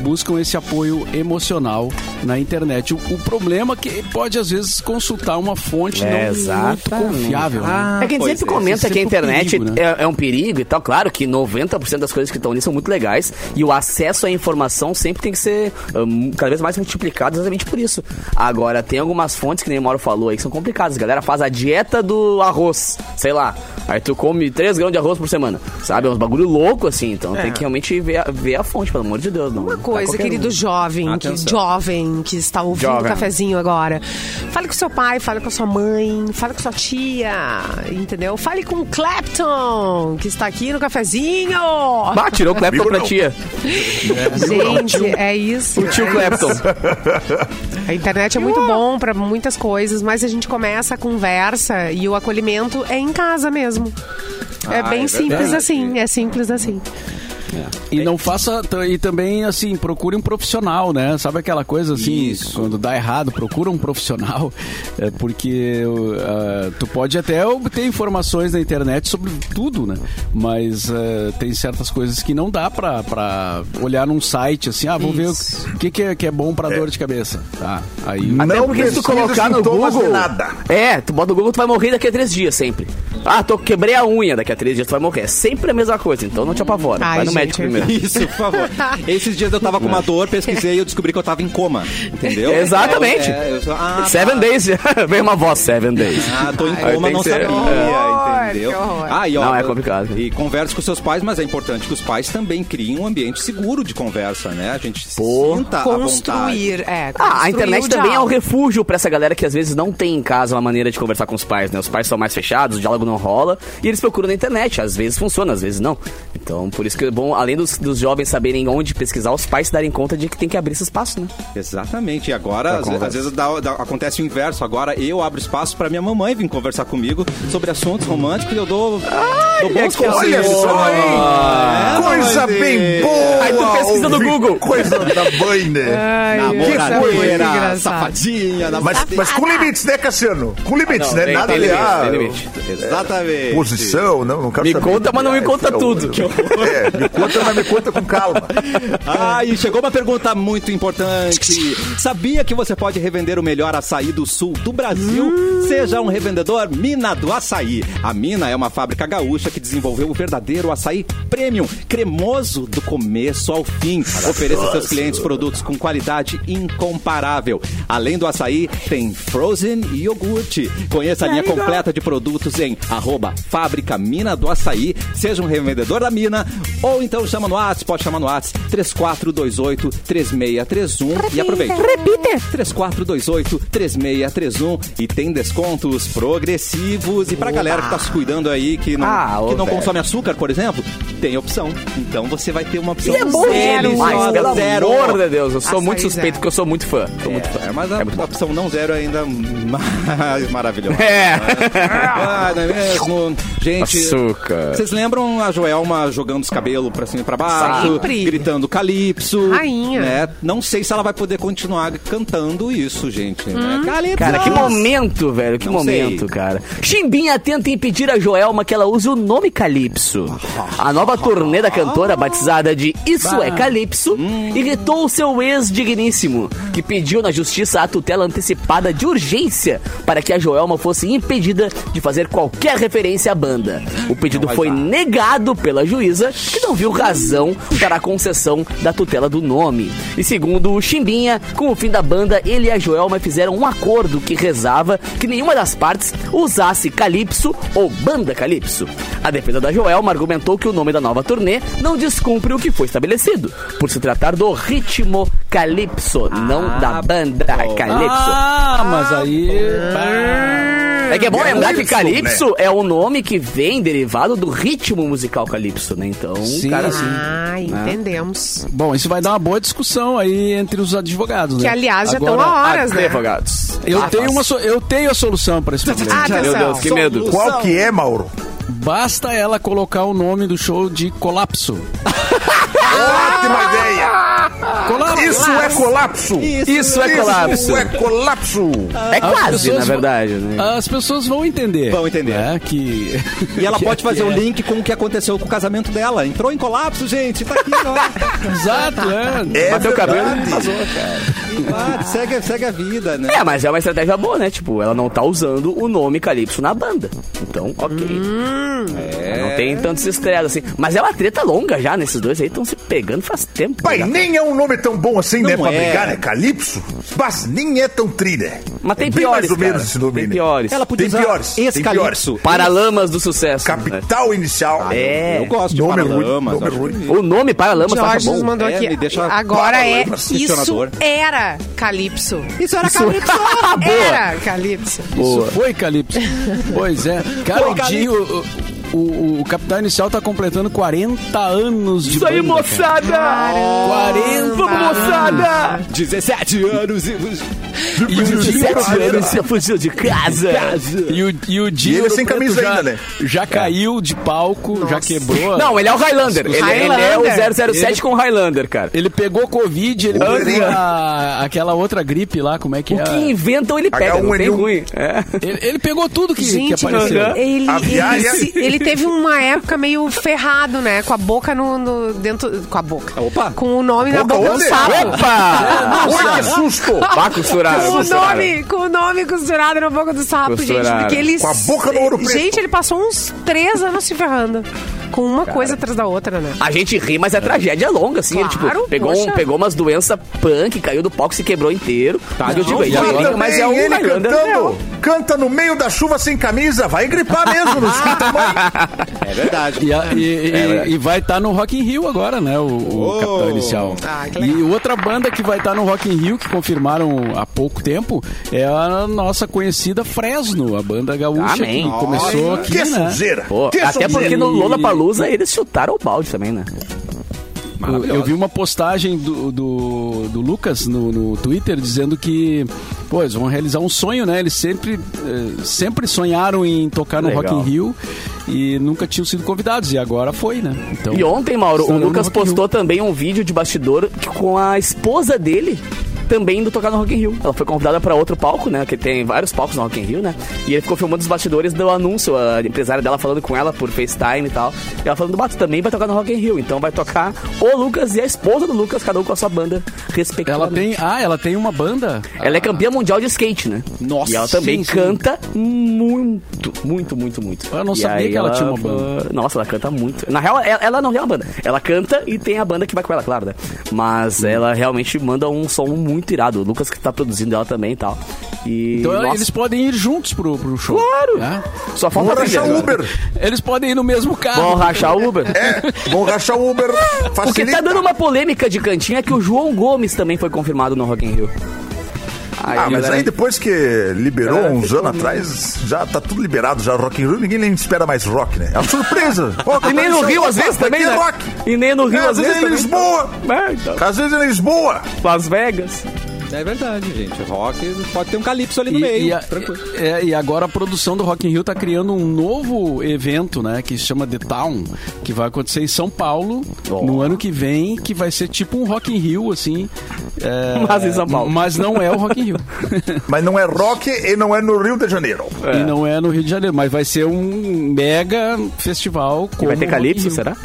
[SPEAKER 5] buscam esse apoio emocional na internet. O, o problema é que pode, às vezes, consultar uma fonte
[SPEAKER 4] É,
[SPEAKER 5] não muito
[SPEAKER 4] exatamente.
[SPEAKER 5] confiável. né?
[SPEAKER 4] é que a gente
[SPEAKER 1] pois
[SPEAKER 4] sempre
[SPEAKER 1] é,
[SPEAKER 4] comenta que a
[SPEAKER 5] é um
[SPEAKER 4] internet
[SPEAKER 5] perigo, né?
[SPEAKER 4] é, é um perigo e tal. Claro que 90% das coisas que estão ali são muito legais e o acesso à informação sempre tem que ser hum, cada vez mais multiplicado exatamente por isso. Agora, tem algumas fontes que nem o Mauro falou aí que são complicadas. A galera faz a dieta do arroz, sei lá. Aí tu come 3 grãos de arroz por semana. Sabe? É uns bagulho louco assim. Então tem que realmente ver a, ver a fonte, pelo amor de Deus. Não,
[SPEAKER 2] Uma coisa, querido
[SPEAKER 4] um.
[SPEAKER 2] jovem, que, jovem que está ouvindo o cafezinho agora. Fale com seu pai, fale com sua mãe, fale com sua tia, entendeu? Fale com o Clapton, que está aqui no cafezinho.
[SPEAKER 4] Bah, tirou o Clapton pra tia.
[SPEAKER 2] Gente, é isso.
[SPEAKER 4] O tio
[SPEAKER 2] é
[SPEAKER 4] Clapton.
[SPEAKER 2] A internet é muito bom para muitas coisas, mas a gente começa a conversa e o acolhimento é em casa mesmo. É
[SPEAKER 1] Ah,
[SPEAKER 2] bem
[SPEAKER 1] é
[SPEAKER 2] simples assim, é simples assim.
[SPEAKER 5] E não faça. E também, assim, procure um profissional, né? Sabe aquela coisa assim,
[SPEAKER 1] Isso.
[SPEAKER 5] quando dá errado, procura um profissional. É porque uh, tu pode até obter informações na internet sobre tudo, né? Mas uh, tem certas coisas que não dá pra, pra olhar num site assim, ah, vou ver
[SPEAKER 2] Isso.
[SPEAKER 5] o que, que, é, que é bom pra dor de cabeça. Tá. Aí.
[SPEAKER 4] Até
[SPEAKER 6] Não
[SPEAKER 4] porque se tu colocar no Google.
[SPEAKER 6] nada.
[SPEAKER 4] É, tu bota no Google, tu vai morrer daqui a três dias sempre. Ah, tô, quebrei a unha, daqui a três dias tu vai morrer. É sempre a mesma coisa, então não te apavora.
[SPEAKER 2] Ai,
[SPEAKER 4] vai no médico primeiro.
[SPEAKER 1] Isso, por favor. Esses dias eu tava com uma dor, pesquisei e eu descobri que eu tava em coma. Entendeu?
[SPEAKER 4] Exatamente.
[SPEAKER 1] É, eu ah,
[SPEAKER 4] Seven
[SPEAKER 1] tá.
[SPEAKER 4] days. Veio uma voz, seven days.
[SPEAKER 1] Ah, tô em coma,
[SPEAKER 4] tem
[SPEAKER 1] não sabia,
[SPEAKER 2] horror,
[SPEAKER 1] entendeu? Ah, e, ó,
[SPEAKER 4] Não, é complicado.
[SPEAKER 1] E converse com seus pais, mas é importante que os pais também criem um ambiente seguro de conversa, né? A gente se
[SPEAKER 4] Pô.
[SPEAKER 1] sinta.
[SPEAKER 2] Construir, é.
[SPEAKER 4] Ah, a
[SPEAKER 2] construir
[SPEAKER 4] internet também é um refúgio pra essa galera que às vezes não tem em casa uma maneira de conversar com os pais, né? Os pais são mais fechados, o diálogo não rola, e eles procuram na internet. Às vezes funciona, às vezes não. Então, por isso que é bom, além dos, dos jovens saberem onde pesquisar, os pais se darem conta de que tem que abrir esse espaço, né?
[SPEAKER 1] Exatamente. E agora, às, às vezes dá- dá- acontece o inverso. Agora eu abro espaço pra minha mamãe vir conversar comigo sobre assuntos românticos e eu dou, dou bons
[SPEAKER 4] que
[SPEAKER 6] Olha só, hein?
[SPEAKER 1] É,
[SPEAKER 6] Coisa bem boa!
[SPEAKER 4] Aí tu pesquisa no Google.
[SPEAKER 6] Coisa da mãe, né?
[SPEAKER 2] Ai, é
[SPEAKER 1] Namoradeira, safadinha,
[SPEAKER 6] Mas, mas com limites, né, Cassiano? Com limites,
[SPEAKER 4] não,
[SPEAKER 6] né?
[SPEAKER 4] tem-
[SPEAKER 6] Nada
[SPEAKER 4] limite,
[SPEAKER 6] ah,
[SPEAKER 4] tem limite.
[SPEAKER 1] Exatamente.
[SPEAKER 6] posição, não, não quero
[SPEAKER 4] Me
[SPEAKER 6] saber.
[SPEAKER 4] conta, mas não me
[SPEAKER 6] Ah,
[SPEAKER 4] conta
[SPEAKER 6] que
[SPEAKER 4] tudo.
[SPEAKER 6] É, me conta, mas me conta com calma.
[SPEAKER 1] Ah, e chegou uma pergunta muito importante. Sabia que você pode revender o melhor açaí do sul do Brasil? Seja um revendedor Mina do Açaí. A Mina é uma fábrica gaúcha que desenvolveu o verdadeiro açaí premium, cremoso do começo ao fim. Ofereça aos seus clientes produtos com qualidade incomparável. Além do açaí, tem frozen e iogurte. Conheça a linha completa de produtos em arroba Fábrica Mina do Açaí. Seja um revendedor da Mina ou então chama no WhatsApp, pode chamar no WhatsApp 3428 3631 e aproveite. Repite. 3428 3631 e tem descontos progressivos e pra galera que tá se cuidando aí que não,
[SPEAKER 4] Ah,
[SPEAKER 1] que não
[SPEAKER 4] velho.
[SPEAKER 1] consome açúcar, por exemplo, tem opção. Então você vai ter uma opção
[SPEAKER 4] E é bom
[SPEAKER 1] zero,
[SPEAKER 4] demais, pelo
[SPEAKER 1] zero.
[SPEAKER 4] amor de Deus. Eu sou
[SPEAKER 2] Açaí
[SPEAKER 4] muito suspeito
[SPEAKER 2] zero.
[SPEAKER 4] porque eu sou muito fã. Sou muito fã.
[SPEAKER 1] É, mas a, a opção não zero é ainda mais maravilhosa.
[SPEAKER 4] É.
[SPEAKER 1] Ah, não é mesmo? Gente,
[SPEAKER 4] Açúcar.
[SPEAKER 1] vocês lembram a Joelma jogando os cabelos pra cima e pra baixo,
[SPEAKER 2] Sempre.
[SPEAKER 1] gritando calypso?
[SPEAKER 2] Rainha.
[SPEAKER 1] Né? Não sei se ela vai poder continuar cantando isso, gente. Né? Calypso.
[SPEAKER 4] Cara, que momento, velho. Que
[SPEAKER 1] Não
[SPEAKER 4] momento,
[SPEAKER 1] sei.
[SPEAKER 4] cara. Chimbinha tenta impedir a Joelma que ela use o nome Calypso. A nova turnê da cantora, batizada de Isso é Calypso, irritou o seu ex-digníssimo, que pediu na justiça a tutela antecipada de urgência para que a Joelma fosse impedida de fazer qualquer referência à banda. O pedido foi
[SPEAKER 1] dar.
[SPEAKER 4] negado pela juíza, que não viu razão para a concessão da tutela do nome. E segundo o Chimbinha, com o fim da banda, ele e a Joelma fizeram um acordo que rezava que nenhuma das partes usasse Calypso ou Banda Calypso. A defesa da Joelma argumentou que o nome da nova turnê não descumpre o que foi estabelecido, por se tratar do ritmo Calypso, não da banda Calypso.
[SPEAKER 5] Ah, mas aí.
[SPEAKER 4] É que é bom
[SPEAKER 6] É
[SPEAKER 4] lembrar que
[SPEAKER 6] Calypso,
[SPEAKER 4] Calypso é o nome que vem derivado do ritmo musical Calypso, né? Então,
[SPEAKER 5] Sim,
[SPEAKER 4] cara,
[SPEAKER 5] sim.
[SPEAKER 2] Ah, entendemos.
[SPEAKER 5] Bom, isso vai dar uma boa discussão aí entre os advogados, né?
[SPEAKER 2] Que, aliás, já estão há horas, né?
[SPEAKER 4] advogados.
[SPEAKER 5] Eu,
[SPEAKER 4] Ah,
[SPEAKER 5] tenho uma so- eu tenho a solução para esse problema.
[SPEAKER 2] Atenção.
[SPEAKER 4] Meu Deus, que medo.
[SPEAKER 6] Qual que é, Mauro?
[SPEAKER 5] Basta ela colocar o nome do show de Colapso.
[SPEAKER 6] Ótima ideia!
[SPEAKER 5] Colapso.
[SPEAKER 6] Isso é colapso!
[SPEAKER 4] Isso é colapso.
[SPEAKER 6] Isso é colapso!
[SPEAKER 4] É
[SPEAKER 5] As
[SPEAKER 4] quase, na verdade. Né?
[SPEAKER 5] As pessoas vão entender.
[SPEAKER 1] Vão entender.
[SPEAKER 5] né, que...
[SPEAKER 1] E ela
[SPEAKER 5] que-
[SPEAKER 1] pode fazer
[SPEAKER 5] é-
[SPEAKER 1] link com o que aconteceu com o casamento dela. Entrou em colapso, gente. Tá aqui, ó.
[SPEAKER 5] Exato, é.
[SPEAKER 6] É
[SPEAKER 4] Bateu o cabelo e passou, cara.
[SPEAKER 1] Ah, segue, segue a vida, né?
[SPEAKER 4] É, mas é uma estratégia boa, né? Tipo, ela não tá usando o nome Calypso na banda. Então, ok. Não tem tantos estrelas assim. Mas é uma treta longa já, nesses dois aí estão se pegando faz tempo.
[SPEAKER 6] Pai,
[SPEAKER 4] já.
[SPEAKER 6] Nem é um nome tão bom assim, né,
[SPEAKER 1] Não
[SPEAKER 6] pra
[SPEAKER 1] é.
[SPEAKER 6] brigar, né? Calypso? Mas nem é tão tri, né?
[SPEAKER 4] Mas tem
[SPEAKER 6] É
[SPEAKER 4] piores,
[SPEAKER 6] mais ou
[SPEAKER 4] cara.
[SPEAKER 6] menos esse nome,
[SPEAKER 4] Tem
[SPEAKER 6] né?
[SPEAKER 4] piores.
[SPEAKER 1] Ela podia
[SPEAKER 6] Tem
[SPEAKER 1] usar
[SPEAKER 6] piores, tem
[SPEAKER 1] Escalipso.
[SPEAKER 4] Paralamas do sucesso. né?
[SPEAKER 6] Capital inicial.
[SPEAKER 4] É.
[SPEAKER 1] Eu gosto de
[SPEAKER 6] Nome ruim,
[SPEAKER 1] Paralamas.
[SPEAKER 6] nome
[SPEAKER 1] acho
[SPEAKER 6] ruim.
[SPEAKER 4] O nome Paralamas tá bom.
[SPEAKER 2] mandou
[SPEAKER 1] É,
[SPEAKER 2] aqui. Agora é. Isso era Calypso.
[SPEAKER 1] Isso era Calypso.
[SPEAKER 2] Era Calypso.
[SPEAKER 5] Isso foi Calypso. pois é. Cara, o Dinho, o, o, Capital Inicial tá completando 40 anos de
[SPEAKER 4] Isso aí,
[SPEAKER 5] banda, cara.
[SPEAKER 4] moçada!
[SPEAKER 5] 40
[SPEAKER 4] Vamos, moçada!
[SPEAKER 1] 17 anos e...
[SPEAKER 5] E o Dinho,
[SPEAKER 4] 17 anos você fugiu de casa.
[SPEAKER 5] e o, e o Dinho
[SPEAKER 6] E ele sem camisa
[SPEAKER 5] já,
[SPEAKER 6] ainda, né?
[SPEAKER 5] Já caiu de palco, já quebrou.
[SPEAKER 4] Não, ele é o Highlander. Ele, ele é o
[SPEAKER 2] Highlander.
[SPEAKER 4] 007
[SPEAKER 5] Ele-
[SPEAKER 4] com o Highlander, cara.
[SPEAKER 5] Ele pegou Covid, ele pegou a- aquela outra gripe lá, como é que
[SPEAKER 4] O
[SPEAKER 5] é?
[SPEAKER 4] que inventam, ele pega, não tem
[SPEAKER 6] H1N1.
[SPEAKER 4] ruim. É.
[SPEAKER 5] Ele, ele pegou tudo que, que
[SPEAKER 2] Gente,
[SPEAKER 5] apareceu.
[SPEAKER 4] aham.
[SPEAKER 2] ele, ele,
[SPEAKER 6] viagem-
[SPEAKER 2] se- ele teve uma época meio ferrado, né? Com a boca no, no- dentro. Com a boca.
[SPEAKER 1] Opa.
[SPEAKER 2] Com o nome na
[SPEAKER 6] Boca
[SPEAKER 2] boca do sapo.
[SPEAKER 4] Opa!
[SPEAKER 6] Oi, que susto!
[SPEAKER 4] Vá costurar.
[SPEAKER 2] Com o, nome, com o nome costurado na boca do sapo, gente.
[SPEAKER 4] Costurado.
[SPEAKER 2] Porque ele.
[SPEAKER 6] Com a boca no ouro preto.
[SPEAKER 2] Gente, ele passou uns três anos se ferrando. Com uma coisa atrás da outra, né?
[SPEAKER 4] A gente ri, mas é tragédia longa, assim. ele, tipo,
[SPEAKER 2] Claro,
[SPEAKER 4] pegou,
[SPEAKER 2] poxa.
[SPEAKER 4] um, pegou umas doenças punk, caiu do palco, se quebrou inteiro. Mas eu digo, ele brinca,
[SPEAKER 6] também,
[SPEAKER 4] mas é um
[SPEAKER 6] ele
[SPEAKER 4] Highlander.
[SPEAKER 6] cantando, canta no meio da chuva sem camisa, vai gripar mesmo, não escuta mais.
[SPEAKER 1] É verdade.
[SPEAKER 5] E, a- e- e- e vai estar no Rock in Rio agora, né? O, o
[SPEAKER 1] Oh.
[SPEAKER 5] Capitão Inicial.
[SPEAKER 2] Ah, que
[SPEAKER 5] e outra banda que vai estar no Rock in Rio, que confirmaram há pouco tempo, é a nossa conhecida Fresno, a banda gaúcha
[SPEAKER 4] Amém.
[SPEAKER 5] que começou aqui,
[SPEAKER 6] Que
[SPEAKER 5] né?
[SPEAKER 6] sujeira.
[SPEAKER 4] Pô,
[SPEAKER 6] que
[SPEAKER 4] até
[SPEAKER 6] sujeira.
[SPEAKER 4] porque no Lollapalooza eles chutaram o balde também, né?
[SPEAKER 5] Eu, vi uma postagem do, do, do Lucas no, no Twitter dizendo que, pô, eles vão realizar um sonho, né? Eles sempre, eh, sempre sonharam em tocar no
[SPEAKER 4] Legal.
[SPEAKER 5] Rock in Rio e nunca tinham sido convidados, e agora foi, né? Então,
[SPEAKER 4] E ontem, Mauro, o Lucas postou também um vídeo de bastidor com a esposa dele também indo tocar no Rock in Rio. Ela foi convidada para outro palco, né? Que tem vários palcos no Rock in Rio, né? E ele ficou filmando os bastidores do anúncio, a empresária dela falando com ela por FaceTime e tal. E ela falando, Bato, também vai tocar no Rock in Rio. Então vai tocar o Lucas e a esposa do Lucas, cada um com a sua banda
[SPEAKER 5] Ela
[SPEAKER 4] respectivamente.
[SPEAKER 5] tem. Ah, ela tem uma banda?
[SPEAKER 4] Ela é campeã mundial de skate, né?
[SPEAKER 1] Nossa,
[SPEAKER 4] E ela também
[SPEAKER 5] sim, sim.
[SPEAKER 4] canta muito, muito, muito, muito.
[SPEAKER 5] Eu não
[SPEAKER 4] E
[SPEAKER 5] sabia que ela tinha uma banda.
[SPEAKER 4] Nossa, ela canta muito. Na real, ela, ela não tem uma banda. Ela canta e tem a banda que vai com ela, claro, né? Mas ela realmente manda um som muito irado. O Lucas que tá produzindo ela também e tal. E.
[SPEAKER 5] Então
[SPEAKER 4] nossa,
[SPEAKER 5] eles podem ir juntos pro, pro show.
[SPEAKER 4] Claro!
[SPEAKER 5] né?
[SPEAKER 4] Só falta trilha
[SPEAKER 6] rachar. Uber.
[SPEAKER 5] Eles podem ir no mesmo carro.
[SPEAKER 4] Vão rachar o Uber.
[SPEAKER 6] É, vamos rachar o Uber.
[SPEAKER 4] O que
[SPEAKER 6] Facilita.
[SPEAKER 4] tá dando uma polêmica de cantinho é que o João Gomes também foi confirmado no Rock in Rio. Aí,
[SPEAKER 6] Ah, mas
[SPEAKER 4] galera,
[SPEAKER 6] aí depois que liberou
[SPEAKER 4] Galera,
[SPEAKER 6] uns
[SPEAKER 4] ficou
[SPEAKER 6] anos atrás, já tá tudo liberado, já Rock in Rio, ninguém nem espera mais rock, né? É uma surpresa. Pô,
[SPEAKER 4] E nem no Rio, às vezes, também,
[SPEAKER 6] ter
[SPEAKER 4] né?
[SPEAKER 6] rock.
[SPEAKER 4] E nem no Rio,
[SPEAKER 6] É,
[SPEAKER 4] às
[SPEAKER 6] às vezes
[SPEAKER 4] vezes,
[SPEAKER 6] em
[SPEAKER 4] também.
[SPEAKER 6] Lisboa.
[SPEAKER 4] É, então.
[SPEAKER 6] Às vezes em Lisboa.
[SPEAKER 4] Las Vegas.
[SPEAKER 1] É verdade, gente. Rock pode ter um calypso ali no
[SPEAKER 5] E,
[SPEAKER 1] meio.
[SPEAKER 5] e a-
[SPEAKER 1] tranquilo.
[SPEAKER 5] é, e agora a produção do Rock in Rio tá criando um novo evento, né? Que se chama The Town, que vai acontecer em São Paulo no ano que vem, que vai ser tipo um Rock in Rio, assim. é,
[SPEAKER 4] Mas em São Paulo.
[SPEAKER 5] Mas não é o Rock in Rio.
[SPEAKER 6] Mas não é rock e não é no Rio de Janeiro.
[SPEAKER 5] E não é no Rio de Janeiro, mas vai ser um mega festival. Como
[SPEAKER 4] vai ter Calypso, será?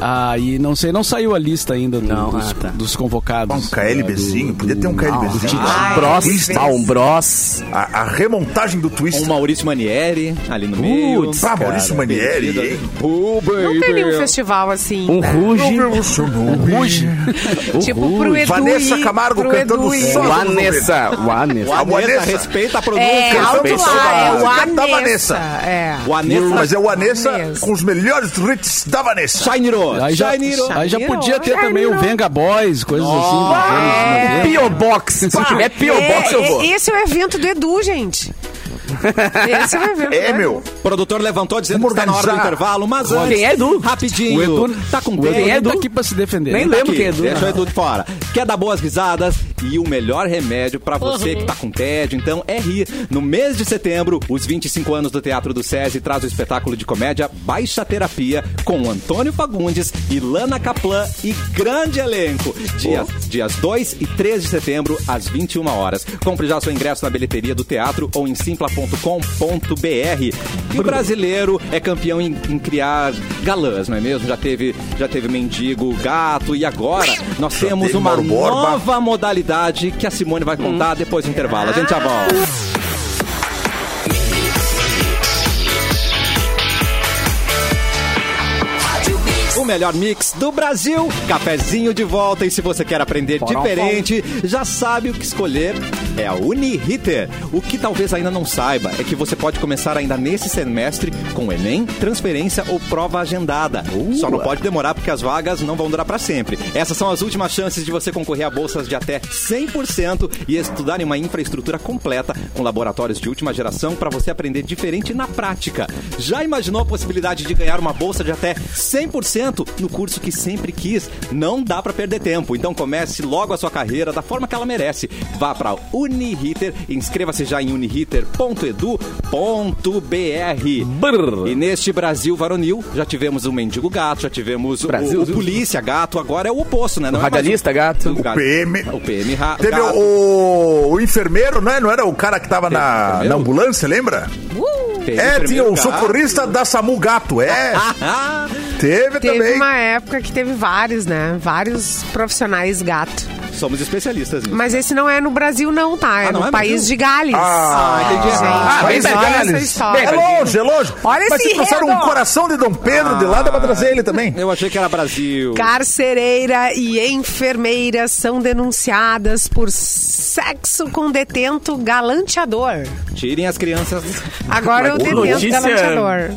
[SPEAKER 5] Ah, e não sei, não saiu a lista ainda do-
[SPEAKER 4] Não,
[SPEAKER 5] dos,
[SPEAKER 4] ah, tá.
[SPEAKER 5] dos convocados.
[SPEAKER 6] Um KLBzinho, podia ter um KLBzinho.
[SPEAKER 2] Ai,
[SPEAKER 4] Bros,
[SPEAKER 2] Twister.
[SPEAKER 4] ah, um Bros.
[SPEAKER 6] A, a remontagem do twist.
[SPEAKER 1] Um Maurício Manieri ali no meio.
[SPEAKER 4] Putz,
[SPEAKER 6] Ah, Maurício Manieri, hein?
[SPEAKER 1] Oh,
[SPEAKER 2] Não tem nenhum festival assim.
[SPEAKER 4] Um
[SPEAKER 2] né?
[SPEAKER 4] Ruge.
[SPEAKER 5] Ruge.
[SPEAKER 2] Tipo pro Edu
[SPEAKER 6] Vanessa Camargo
[SPEAKER 2] pro
[SPEAKER 6] cantando
[SPEAKER 2] Edu
[SPEAKER 6] só.
[SPEAKER 4] Vanessa. Vanessa.
[SPEAKER 6] A Vanessa.
[SPEAKER 1] respeita a pronúncia.
[SPEAKER 2] É,
[SPEAKER 6] pessoal
[SPEAKER 2] lá, é
[SPEAKER 6] da
[SPEAKER 2] Anessa.
[SPEAKER 6] Vanessa.
[SPEAKER 2] É.
[SPEAKER 1] O Anessa
[SPEAKER 6] Mas é o Vanessa com os melhores hits da Vanessa.
[SPEAKER 5] Aí já, aí já podia ter também o Venga Boys, coisas assim. dos anos 90.
[SPEAKER 4] Pio Box. Se tiver Pio Box, eu vou.
[SPEAKER 2] É, esse é o evento do Edu, gente. Esse é o evento.
[SPEAKER 6] É, meu.
[SPEAKER 1] O produtor levantou dizendo
[SPEAKER 6] Vamos
[SPEAKER 1] que está na hora do intervalo, mas
[SPEAKER 4] Quem
[SPEAKER 1] antes,
[SPEAKER 4] é Edu?
[SPEAKER 1] rapidinho.
[SPEAKER 5] O Edu
[SPEAKER 1] tá com
[SPEAKER 5] o. Edu
[SPEAKER 4] Quem é
[SPEAKER 5] tá
[SPEAKER 4] Edu?
[SPEAKER 5] aqui pra se defender.
[SPEAKER 4] Nem
[SPEAKER 1] Tá
[SPEAKER 4] lembro
[SPEAKER 1] aqui,
[SPEAKER 4] quem é Edu.
[SPEAKER 1] Deixa o Edu de fora. Quer dar boas risadas? e o melhor remédio pra você que tá com tédio. Então é rir. No mês de setembro, os 25 anos do Teatro do SESI traz o espetáculo de comédia Baixa Terapia com Antônio Fagundes, Ilana Kaplan e grande elenco. Dias, dias 2 e 3 de setembro, às 21 horas. Compre já seu ingresso na bilheteria do teatro ou em simpla.com.br. E o brasileiro é campeão em, em criar galãs, não é mesmo? Já teve, já teve mendigo, gato e agora nós
[SPEAKER 6] Já
[SPEAKER 1] temos uma nova modalidade que a Simone vai contar depois do intervalo. A gente já volta. O melhor mix do Brasil, cafezinho de volta. E se você quer aprender diferente, já sabe o que escolher. É a Uniriter. O que talvez ainda não saiba é que você pode começar ainda nesse semestre com Enem, transferência ou prova agendada. Só não pode demorar porque as vagas não vão durar para sempre. Essas são as últimas chances de você concorrer a bolsas de até 100% e estudar em uma infraestrutura completa com laboratórios de última geração para você aprender diferente na prática. Já imaginou a possibilidade de ganhar uma bolsa de até 100% no curso que sempre quis? Não dá para perder tempo. Então comece logo a sua carreira da forma que ela merece. Vá para Uniriter, inscreva-se já em uniriter.edu.br. E neste Brasil varonil, já tivemos o mendigo gato, já tivemos o,
[SPEAKER 4] Brasil,
[SPEAKER 1] o polícia gato, agora é o oposto, né? Não
[SPEAKER 4] O
[SPEAKER 1] é
[SPEAKER 4] radialista gato.
[SPEAKER 1] o gato.
[SPEAKER 6] PM.
[SPEAKER 1] O PM ra-
[SPEAKER 6] Teve
[SPEAKER 1] gato.
[SPEAKER 6] o, o enfermeiro, né? Não era o cara que tava
[SPEAKER 1] Teve
[SPEAKER 6] na, na ambulância, lembra?
[SPEAKER 1] Teve
[SPEAKER 6] É, tinha o
[SPEAKER 1] gato.
[SPEAKER 6] socorrista da SAMU Gato, é. Teve,
[SPEAKER 2] Teve
[SPEAKER 6] também.
[SPEAKER 2] uma época que teve vários, né? Vários profissionais gato.
[SPEAKER 1] Somos especialistas nisso.
[SPEAKER 2] Mas esse não é no Brasil, não, tá? É
[SPEAKER 1] Ah, não
[SPEAKER 2] no
[SPEAKER 1] é
[SPEAKER 2] país
[SPEAKER 1] Brasil?
[SPEAKER 2] de Gales.
[SPEAKER 6] Ah,
[SPEAKER 1] entendi.
[SPEAKER 6] Ah,
[SPEAKER 2] mas
[SPEAKER 6] bem
[SPEAKER 2] olha
[SPEAKER 6] Gales. É longe, é longe.
[SPEAKER 2] Olha
[SPEAKER 6] Mas
[SPEAKER 2] esse
[SPEAKER 6] se trouxeram um coração de Dom Pedro de lá, dá pra trazer ele também.
[SPEAKER 1] Eu achei que era Brasil.
[SPEAKER 2] Carcereira e enfermeira são denunciadas por sexo com detento galanteador.
[SPEAKER 1] Tirem as crianças.
[SPEAKER 2] Agora o
[SPEAKER 4] Mas que
[SPEAKER 2] detento
[SPEAKER 4] notícia
[SPEAKER 2] galanteador.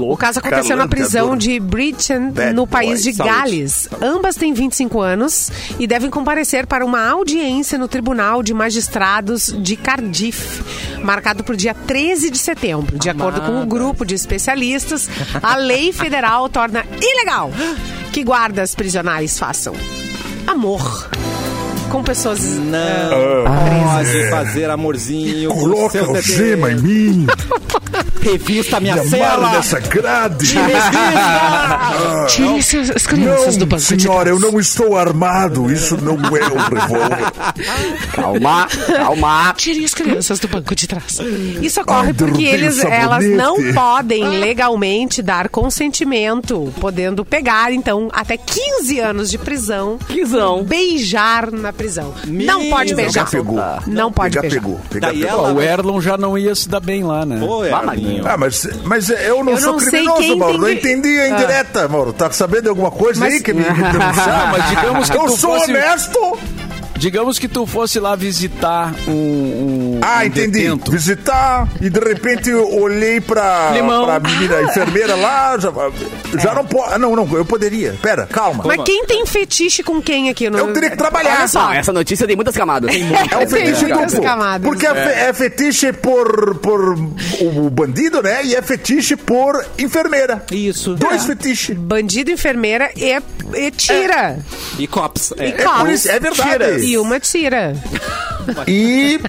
[SPEAKER 2] O caso aconteceu na prisão de
[SPEAKER 6] Bad
[SPEAKER 2] no país
[SPEAKER 6] boy.
[SPEAKER 2] de
[SPEAKER 1] Saúde.
[SPEAKER 2] Gales. Ambas têm 25 anos e devem comparecer para uma audiência no Tribunal de Magistrados de Cardiff, marcado para o dia 13 de setembro. De acordo com o grupo de especialistas, a lei federal torna ilegal que guardas prisionais façam. Amor com pessoas
[SPEAKER 1] Não pode fazer amorzinho. com
[SPEAKER 6] Coloca o gema em mim,
[SPEAKER 1] Revista minha
[SPEAKER 6] me
[SPEAKER 1] cela.
[SPEAKER 6] nessa grade.
[SPEAKER 2] Tire as crianças do
[SPEAKER 6] Não,
[SPEAKER 2] banco de
[SPEAKER 6] senhora, eu não estou armado. Isso não é um revólver.
[SPEAKER 4] Calma, calma.
[SPEAKER 2] Tire as crianças do banco de trás. Isso ocorre
[SPEAKER 6] Ai,
[SPEAKER 2] porque eles,
[SPEAKER 6] sabonete.
[SPEAKER 2] elas não podem legalmente dar consentimento, podendo pegar, então, até 15 anos de prisão.
[SPEAKER 4] Quizão.
[SPEAKER 2] Beijar na prisão. não pode beijar.
[SPEAKER 6] Pegou.
[SPEAKER 2] Não pode
[SPEAKER 6] Pegar
[SPEAKER 2] beijar.
[SPEAKER 6] pegou.
[SPEAKER 1] Daí
[SPEAKER 6] pegou.
[SPEAKER 1] ela-
[SPEAKER 5] O Erlon já não ia se dar bem lá, né?
[SPEAKER 1] Pô.
[SPEAKER 6] Ah, mas, mas eu não
[SPEAKER 2] Eu
[SPEAKER 6] sou
[SPEAKER 2] não sei
[SPEAKER 6] criminoso,
[SPEAKER 2] quem
[SPEAKER 6] Mauro. Não entendi a indireta, Mauro. Tá sabendo de alguma coisa
[SPEAKER 2] Mas-
[SPEAKER 6] aí que me, me
[SPEAKER 5] Ah,
[SPEAKER 6] denunciar?
[SPEAKER 5] mas digamos que
[SPEAKER 6] eu sou
[SPEAKER 5] fosse-
[SPEAKER 6] honesto.
[SPEAKER 5] Digamos que tu fosse lá visitar um. um
[SPEAKER 6] Ah,
[SPEAKER 5] um
[SPEAKER 6] entendi.
[SPEAKER 5] detento.
[SPEAKER 6] Visitar e de repente eu olhei pra,
[SPEAKER 4] Limão.
[SPEAKER 6] pra menina enfermeira lá. Já, já não pode. Não, não, eu poderia. Pera, calma.
[SPEAKER 2] Mas quem tem fetiche com quem aqui? No...
[SPEAKER 6] Eu teria que trabalhar.
[SPEAKER 2] Olha só.
[SPEAKER 4] Não, essa notícia tem muitas camadas.
[SPEAKER 6] É um
[SPEAKER 2] Tem
[SPEAKER 6] fetiche
[SPEAKER 2] muitas
[SPEAKER 6] duplo.
[SPEAKER 2] camadas.
[SPEAKER 6] Porque é, fe- é fetiche por, por o, bandido, né? E é fetiche por enfermeira.
[SPEAKER 1] Isso.
[SPEAKER 6] Dois fetiches.
[SPEAKER 2] Bandido, enfermeira e, e tira.
[SPEAKER 1] E cops. É.
[SPEAKER 2] E
[SPEAKER 6] É, por isso, é verdade.
[SPEAKER 2] E uma tira.
[SPEAKER 6] E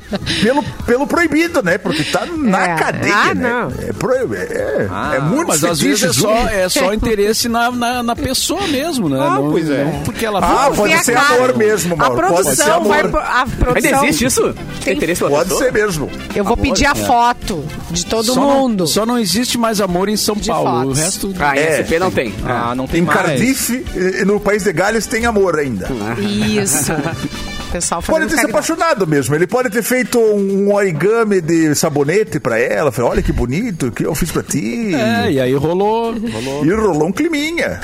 [SPEAKER 6] pelo, pelo proibido, né? Porque tá na
[SPEAKER 2] É.
[SPEAKER 6] cadeia,
[SPEAKER 2] Ah,
[SPEAKER 6] né?
[SPEAKER 2] não.
[SPEAKER 6] É, proibido, é, é muito
[SPEAKER 5] Mas às vezes é só, é só interesse na, na, na pessoa mesmo, né?
[SPEAKER 1] Ah,
[SPEAKER 5] não,
[SPEAKER 1] pois é.
[SPEAKER 5] não porque ela
[SPEAKER 6] Ah, pode
[SPEAKER 2] Porque
[SPEAKER 6] ser
[SPEAKER 2] a cara-
[SPEAKER 6] amor mesmo,
[SPEAKER 2] A
[SPEAKER 6] Mauro. Pode ser
[SPEAKER 2] produção
[SPEAKER 6] amor.
[SPEAKER 2] vai. pro- A
[SPEAKER 4] Ainda
[SPEAKER 2] produção.
[SPEAKER 4] existe isso? Tem interesse pela
[SPEAKER 6] Pode
[SPEAKER 4] pessoa?
[SPEAKER 6] ser mesmo.
[SPEAKER 2] Eu vou pedir a foto de todo
[SPEAKER 5] só
[SPEAKER 2] mundo.
[SPEAKER 5] Não, só não existe mais amor em São
[SPEAKER 2] De
[SPEAKER 5] Paulo.
[SPEAKER 2] fotos.
[SPEAKER 5] O resto.
[SPEAKER 4] Ah, em
[SPEAKER 6] É.
[SPEAKER 4] SP não tem.
[SPEAKER 1] Ah, não tem
[SPEAKER 6] Em
[SPEAKER 1] mais.
[SPEAKER 6] Cardiff, e no país de Gales, tem amor ainda.
[SPEAKER 2] Isso. Pessoal
[SPEAKER 6] Pode ter se
[SPEAKER 2] caridade.
[SPEAKER 6] apaixonado mesmo. Ele pode ter feito um origami de sabonete pra ela. Falei, olha que bonito, que eu fiz pra ti.
[SPEAKER 5] É, e aí rolou. rolou.
[SPEAKER 6] E rolou um climinha.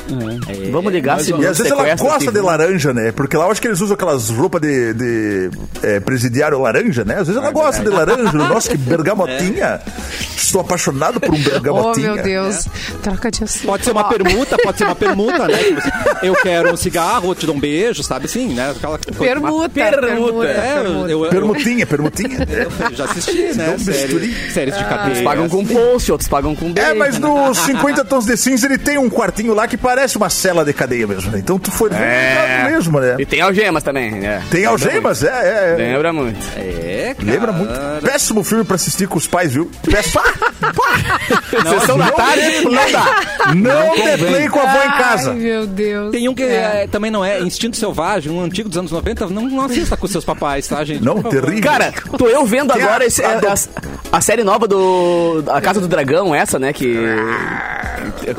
[SPEAKER 4] Vamos ligar se
[SPEAKER 6] E às vezes ela gosta de laranja, né? Porque lá eu acho que eles usam aquelas roupas de, de é, presidiário laranja, né? Às vezes ela gosta de laranja. Nossa, que bergamotinha. Estou apaixonado por um
[SPEAKER 2] Oh,
[SPEAKER 6] bergamotinha.
[SPEAKER 2] meu Deus. Troca de assunto.
[SPEAKER 1] Pode ser uma permuta, pode ser uma permuta, né? Eu quero um cigarro, eu te dou um beijo, sabe assim, né? Aquela
[SPEAKER 2] Permuta.
[SPEAKER 4] Permuta.
[SPEAKER 1] É, eu, eu,
[SPEAKER 6] Permutinha, permutinha.
[SPEAKER 1] eu já assisti, né? Séries, séries de cadeia.
[SPEAKER 4] Uns pagam com post, outros pagam com beijo.
[SPEAKER 6] É, mas no 50 Tons de Cinza ele tem um quartinho lá que parece uma cela de cadeia mesmo, né? Então tu foi
[SPEAKER 4] É.
[SPEAKER 6] mesmo, né?
[SPEAKER 4] E tem algemas também, né?
[SPEAKER 6] Tem algemas, é, é. é.
[SPEAKER 4] Lembra muito.
[SPEAKER 1] É, cara.
[SPEAKER 6] Lembra muito. Péssimo filme pra assistir com os pais, viu? Péssimo.
[SPEAKER 4] Sessão da tarde, não dá.
[SPEAKER 6] Não deplay com a avó em casa.
[SPEAKER 2] Ai, meu Deus.
[SPEAKER 1] Tem um que é, também não é Instinto Selvagem, um antigo dos anos 90. Não, não assista com seus papais, tá, gente?
[SPEAKER 6] Não, terrível.
[SPEAKER 4] Cara, tô eu vendo agora
[SPEAKER 6] a-
[SPEAKER 4] esse-
[SPEAKER 6] a
[SPEAKER 4] a, a- série nova do A Casa do Dragão, essa, né, que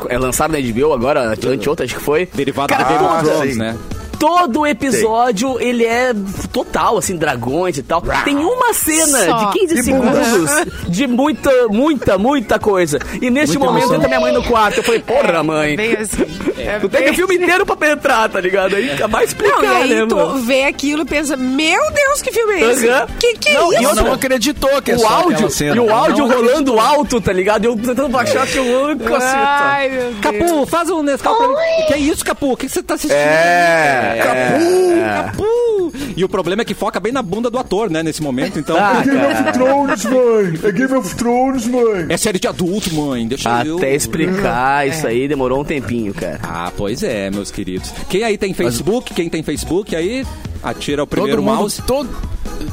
[SPEAKER 4] é lançada na HBO agora, anteontem, acho que foi.
[SPEAKER 1] Derivado
[SPEAKER 4] Cara,
[SPEAKER 1] da Game of
[SPEAKER 6] ah,
[SPEAKER 1] Thrones, né?
[SPEAKER 4] Todo episódio, ele é total, assim, dragões e tal. Tem uma cena
[SPEAKER 2] Só.
[SPEAKER 4] de 15
[SPEAKER 6] E
[SPEAKER 4] segundos de muita, muita, muita coisa. E neste
[SPEAKER 1] Muita
[SPEAKER 4] momento
[SPEAKER 1] emoção.
[SPEAKER 4] entra minha mãe no quarto. Eu falei, porra, mãe.
[SPEAKER 2] Bem assim. É
[SPEAKER 4] Tu tem que o filme inteiro pra penetrar, tá ligado? Aí fica mais explicar,
[SPEAKER 2] Não, e aí
[SPEAKER 4] né,
[SPEAKER 2] tu
[SPEAKER 4] mano?
[SPEAKER 2] vê aquilo e pensa, meu Deus, que filme é esse?
[SPEAKER 4] Aham.
[SPEAKER 2] Que que
[SPEAKER 4] Não, e
[SPEAKER 2] é isso?
[SPEAKER 5] Eu não acreditou que é
[SPEAKER 4] o áudio, e o áudio
[SPEAKER 5] Não
[SPEAKER 4] rolando alto, tá ligado? E eu tentando baixar que eu caceta.
[SPEAKER 2] Ai, meu Deus.
[SPEAKER 1] Capu, faz um Nescau pra mim. Que é isso, Capu? O que você tá assistindo?
[SPEAKER 4] É,
[SPEAKER 1] Capu! Capu! E o problema é que foca bem na bunda do ator, né, nesse momento. Então,
[SPEAKER 4] Ah,
[SPEAKER 6] Game of Thrones, mãe. É Game of Thrones, mãe.
[SPEAKER 1] é série de adulto, mãe. Deixa eu...
[SPEAKER 4] Até explicar isso aí demorou um tempinho, cara.
[SPEAKER 1] Ah, pois é, meus queridos. Quem aí tem Facebook? Quem tem Facebook aí, atira o primeiro
[SPEAKER 5] todo mundo,
[SPEAKER 1] mouse.
[SPEAKER 5] todo,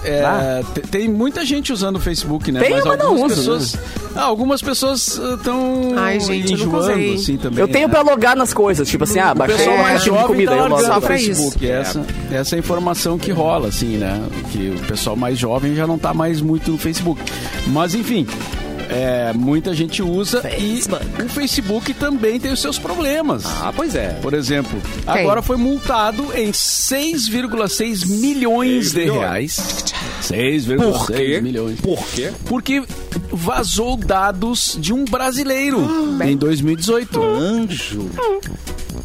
[SPEAKER 5] é, te- tem muita gente usando o Facebook, né?
[SPEAKER 4] Tem, mas não
[SPEAKER 5] algumas
[SPEAKER 4] usa,
[SPEAKER 5] pessoas, ah, algumas pessoas estão
[SPEAKER 2] Ai, gente, eu nunca
[SPEAKER 5] enjoando, assim, também.
[SPEAKER 4] Eu tenho
[SPEAKER 5] né?
[SPEAKER 4] pra logar nas coisas, tipo assim, ah,
[SPEAKER 5] O
[SPEAKER 4] baixei
[SPEAKER 5] pessoal
[SPEAKER 4] um
[SPEAKER 5] mais
[SPEAKER 4] de
[SPEAKER 5] jovem
[SPEAKER 4] comida,
[SPEAKER 5] tá
[SPEAKER 4] eu
[SPEAKER 5] o
[SPEAKER 2] pra isso.
[SPEAKER 5] Facebook. Essa, essa é a informação que rola, assim, né? Que o pessoal mais jovem já não tá mais muito no Facebook. Mas, enfim... é, muita gente usa e o Facebook também tem os seus problemas.
[SPEAKER 1] Ah, pois é.
[SPEAKER 5] Por exemplo, agora foi multado em 6,6 milhões de reais.
[SPEAKER 1] Por
[SPEAKER 5] 6,6
[SPEAKER 1] quê?
[SPEAKER 5] milhões.
[SPEAKER 1] Por quê?
[SPEAKER 5] Porque vazou dados de um brasileiro
[SPEAKER 2] Ah,
[SPEAKER 5] em 2018.
[SPEAKER 1] Anjo.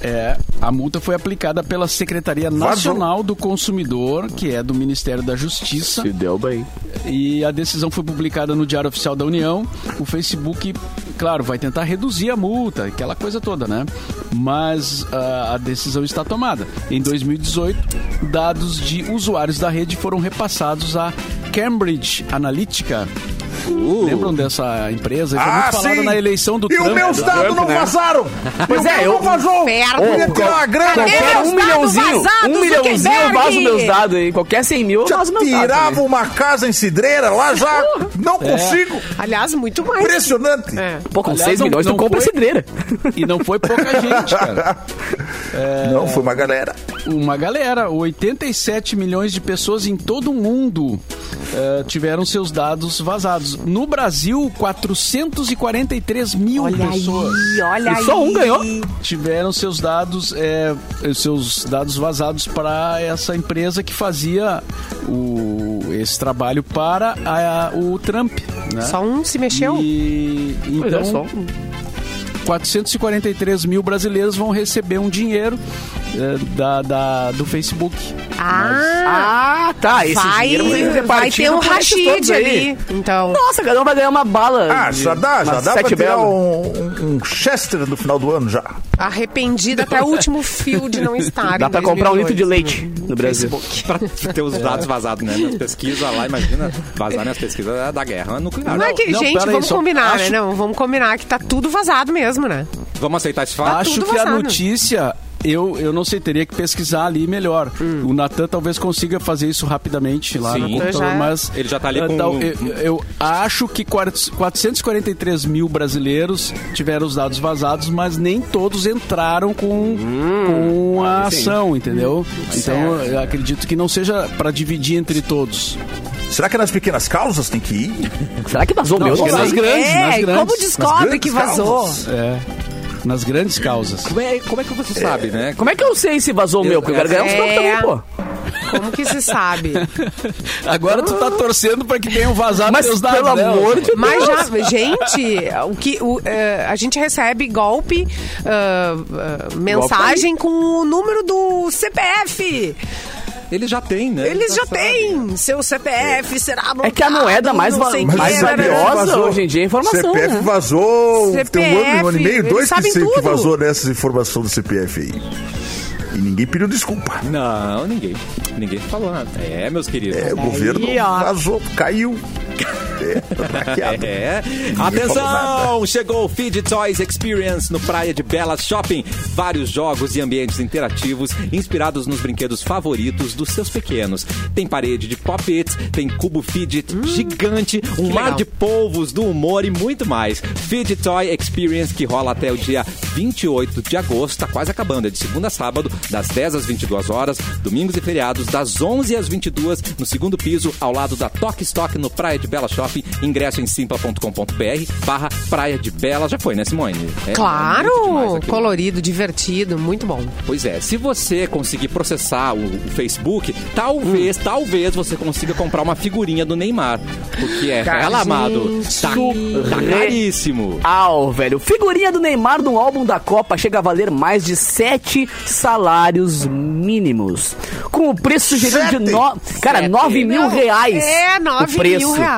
[SPEAKER 5] É, a multa foi aplicada pela Secretaria Nacional do Consumidor, que é do Ministério da Justiça,
[SPEAKER 4] Se deu bem.
[SPEAKER 5] e a decisão foi publicada no Diário Oficial da União. O Facebook, claro, vai tentar reduzir a multa, aquela coisa toda, né? Mas ah, a decisão está tomada. Em 2018, dados de usuários da rede foram repassados à Cambridge Analytica. Lembram dessa empresa? Foi muito falada na eleição do
[SPEAKER 6] E
[SPEAKER 5] Trump.
[SPEAKER 6] os meus
[SPEAKER 5] do
[SPEAKER 6] dados
[SPEAKER 5] Trump,
[SPEAKER 6] não
[SPEAKER 5] né?
[SPEAKER 6] vazaram.
[SPEAKER 4] Pois
[SPEAKER 6] E o
[SPEAKER 4] é,
[SPEAKER 6] meu
[SPEAKER 4] eu-
[SPEAKER 6] não vazou. Podia tirar uma grana.
[SPEAKER 2] Cadê
[SPEAKER 4] Qualquer um milhãozinho, um milhãozinho eu
[SPEAKER 2] Zuckerberg?
[SPEAKER 4] vazo meus dados aí. Qualquer 100 mil vazo meus dados.
[SPEAKER 6] tirava
[SPEAKER 4] né?
[SPEAKER 6] uma casa em Cidreira lá já. Não consigo.
[SPEAKER 2] Aliás, muito mais.
[SPEAKER 6] Impressionante.
[SPEAKER 2] É.
[SPEAKER 4] Pô, com
[SPEAKER 5] Aliás,
[SPEAKER 4] 6
[SPEAKER 5] não-
[SPEAKER 4] milhões tu
[SPEAKER 5] não
[SPEAKER 4] compra
[SPEAKER 5] foi-
[SPEAKER 4] cidreira.
[SPEAKER 5] E não foi pouca gente, cara.
[SPEAKER 6] Não, foi uma galera.
[SPEAKER 5] Uma galera, 87 milhões de pessoas em todo o mundo eh, tiveram seus dados vazados. No Brasil, 443 mil
[SPEAKER 2] Olha
[SPEAKER 5] pessoas
[SPEAKER 2] aí, olha
[SPEAKER 4] E
[SPEAKER 2] aí.
[SPEAKER 4] só um ganhou?
[SPEAKER 5] tiveram seus dados, eh, seus dados vazados para essa empresa que fazia o, esse trabalho para a- o Trump, né?
[SPEAKER 2] Só um se mexeu?
[SPEAKER 5] E,
[SPEAKER 4] é,
[SPEAKER 5] então. 443 mil brasileiros vão receber um dinheiro eh, da, da- do Facebook.
[SPEAKER 2] Ah,
[SPEAKER 4] Ah, tá. Esse
[SPEAKER 2] vai,
[SPEAKER 4] dinheiro
[SPEAKER 2] vai
[SPEAKER 4] repartiram
[SPEAKER 2] ter um
[SPEAKER 4] aí.
[SPEAKER 2] ali. Então,
[SPEAKER 4] Nossa, cada um vai ganhar uma bala.
[SPEAKER 6] Ah,
[SPEAKER 4] de-
[SPEAKER 6] já dá, já dá pra tirar um, um, um Chester no final do ano já.
[SPEAKER 2] Arrependida até o último fio de não estar.
[SPEAKER 4] Dá
[SPEAKER 2] em
[SPEAKER 4] pra comprar um litro de
[SPEAKER 2] 2008.
[SPEAKER 4] leite no Brasil.
[SPEAKER 1] Pra ter os dados vazados, né? Minhas pesquisas lá, imagina, vazar minhas pesquisas é da guerra nuclear.
[SPEAKER 2] Não é que,
[SPEAKER 5] Não,
[SPEAKER 2] gente,
[SPEAKER 5] aí,
[SPEAKER 2] vamos
[SPEAKER 5] só
[SPEAKER 2] combinar,
[SPEAKER 5] acho-
[SPEAKER 2] né? Não, vamos combinar que tá tudo vazado mesmo, né?
[SPEAKER 1] Vamos aceitar esse fato?
[SPEAKER 5] Acho
[SPEAKER 2] tudo
[SPEAKER 5] que a
[SPEAKER 2] vazado.
[SPEAKER 5] notícia, eu, eu não sei, teria que pesquisar ali melhor.
[SPEAKER 2] Hum.
[SPEAKER 5] O Natan talvez consiga fazer isso rapidamente lá
[SPEAKER 1] Sim.
[SPEAKER 5] no computador,
[SPEAKER 2] Já-
[SPEAKER 5] mas...
[SPEAKER 1] Ele já tá ali
[SPEAKER 5] eh,
[SPEAKER 1] com-
[SPEAKER 5] tal- eu, eu acho que 443 mil brasileiros tiveram os dados vazados, mas nem todos entraram com, com a ação, entendeu? Então, eu acredito que não seja para dividir entre todos.
[SPEAKER 6] Será que nas pequenas causas tem que ir?
[SPEAKER 4] Será que vazou o meu?
[SPEAKER 5] Não,
[SPEAKER 4] Não
[SPEAKER 5] nas
[SPEAKER 4] sei.
[SPEAKER 5] grandes,
[SPEAKER 2] é,
[SPEAKER 5] nas grandes.
[SPEAKER 2] como descobre
[SPEAKER 6] grandes
[SPEAKER 2] que vazou?
[SPEAKER 6] causas.
[SPEAKER 5] É, nas grandes causas.
[SPEAKER 1] Como é, como é que você sabe, né?
[SPEAKER 4] Como é que eu sei se vazou o meu? Porque eu quero ganhar uns
[SPEAKER 2] É.
[SPEAKER 4] trocos também, pô.
[SPEAKER 2] Como que se sabe?
[SPEAKER 5] Agora tu tá torcendo para que tenham vazado
[SPEAKER 4] Mas
[SPEAKER 5] teus dados,
[SPEAKER 4] pelo
[SPEAKER 5] né?
[SPEAKER 4] amor de
[SPEAKER 2] Mas
[SPEAKER 4] Deus.
[SPEAKER 2] já, gente, o que, o, eh, a gente recebe golpe, ah, ah, mensagem com o número do CPF.
[SPEAKER 1] Eles já têm, né?
[SPEAKER 2] Eles já
[SPEAKER 1] sabem.
[SPEAKER 2] têm. Seu CPF será
[SPEAKER 4] É que a moeda mais,
[SPEAKER 2] não
[SPEAKER 4] va- mais
[SPEAKER 2] né?
[SPEAKER 4] valiosa hoje em dia é a informação.
[SPEAKER 6] CPF
[SPEAKER 4] né?
[SPEAKER 6] vazou. tem um ano, um ano e meio, dois que, sei que vazou nessas informações do CPF aí. E ninguém pediu desculpa.
[SPEAKER 1] Não, ninguém. Ninguém falou nada. É, meus queridos.
[SPEAKER 6] É, o governo
[SPEAKER 2] ó.
[SPEAKER 6] vazou, caiu. É.
[SPEAKER 1] É. Atenção! Chegou o Feed Toys Experience no Praia de Belas Shopping. Vários jogos e ambientes interativos inspirados nos brinquedos favoritos dos seus pequenos. Tem parede de pop-its, tem cubo fidget gigante, um mar
[SPEAKER 2] legal.
[SPEAKER 1] de polvos do humor e muito mais. Feed Toy Experience que rola até o dia 28 de agosto, tá quase acabando, é de segunda a sábado, das 10 às 22 horas, domingos e feriados, das 11 às 22 no segundo piso, ao lado da Toque Stock no Praia de Bela Shopping. Ingresso em simpla.com.br barra Praia de Bela. Já foi, né, Simone? É, é
[SPEAKER 2] Claro!
[SPEAKER 1] aquilo.
[SPEAKER 2] Colorido, divertido, muito bom.
[SPEAKER 1] Pois é, se você conseguir processar o, o Facebook, talvez, talvez você consiga comprar uma figurinha do Neymar. Porque é, ela, amado, tá, tá caríssimo.
[SPEAKER 4] Au, velho. Figurinha do Neymar no álbum da Copa chega a valer mais de sete salários mínimos. Com o preço sugerido de
[SPEAKER 6] Sete?
[SPEAKER 4] no... Cara, nove mil reais.
[SPEAKER 2] É,
[SPEAKER 4] o
[SPEAKER 2] 9
[SPEAKER 4] preço
[SPEAKER 2] mil reais.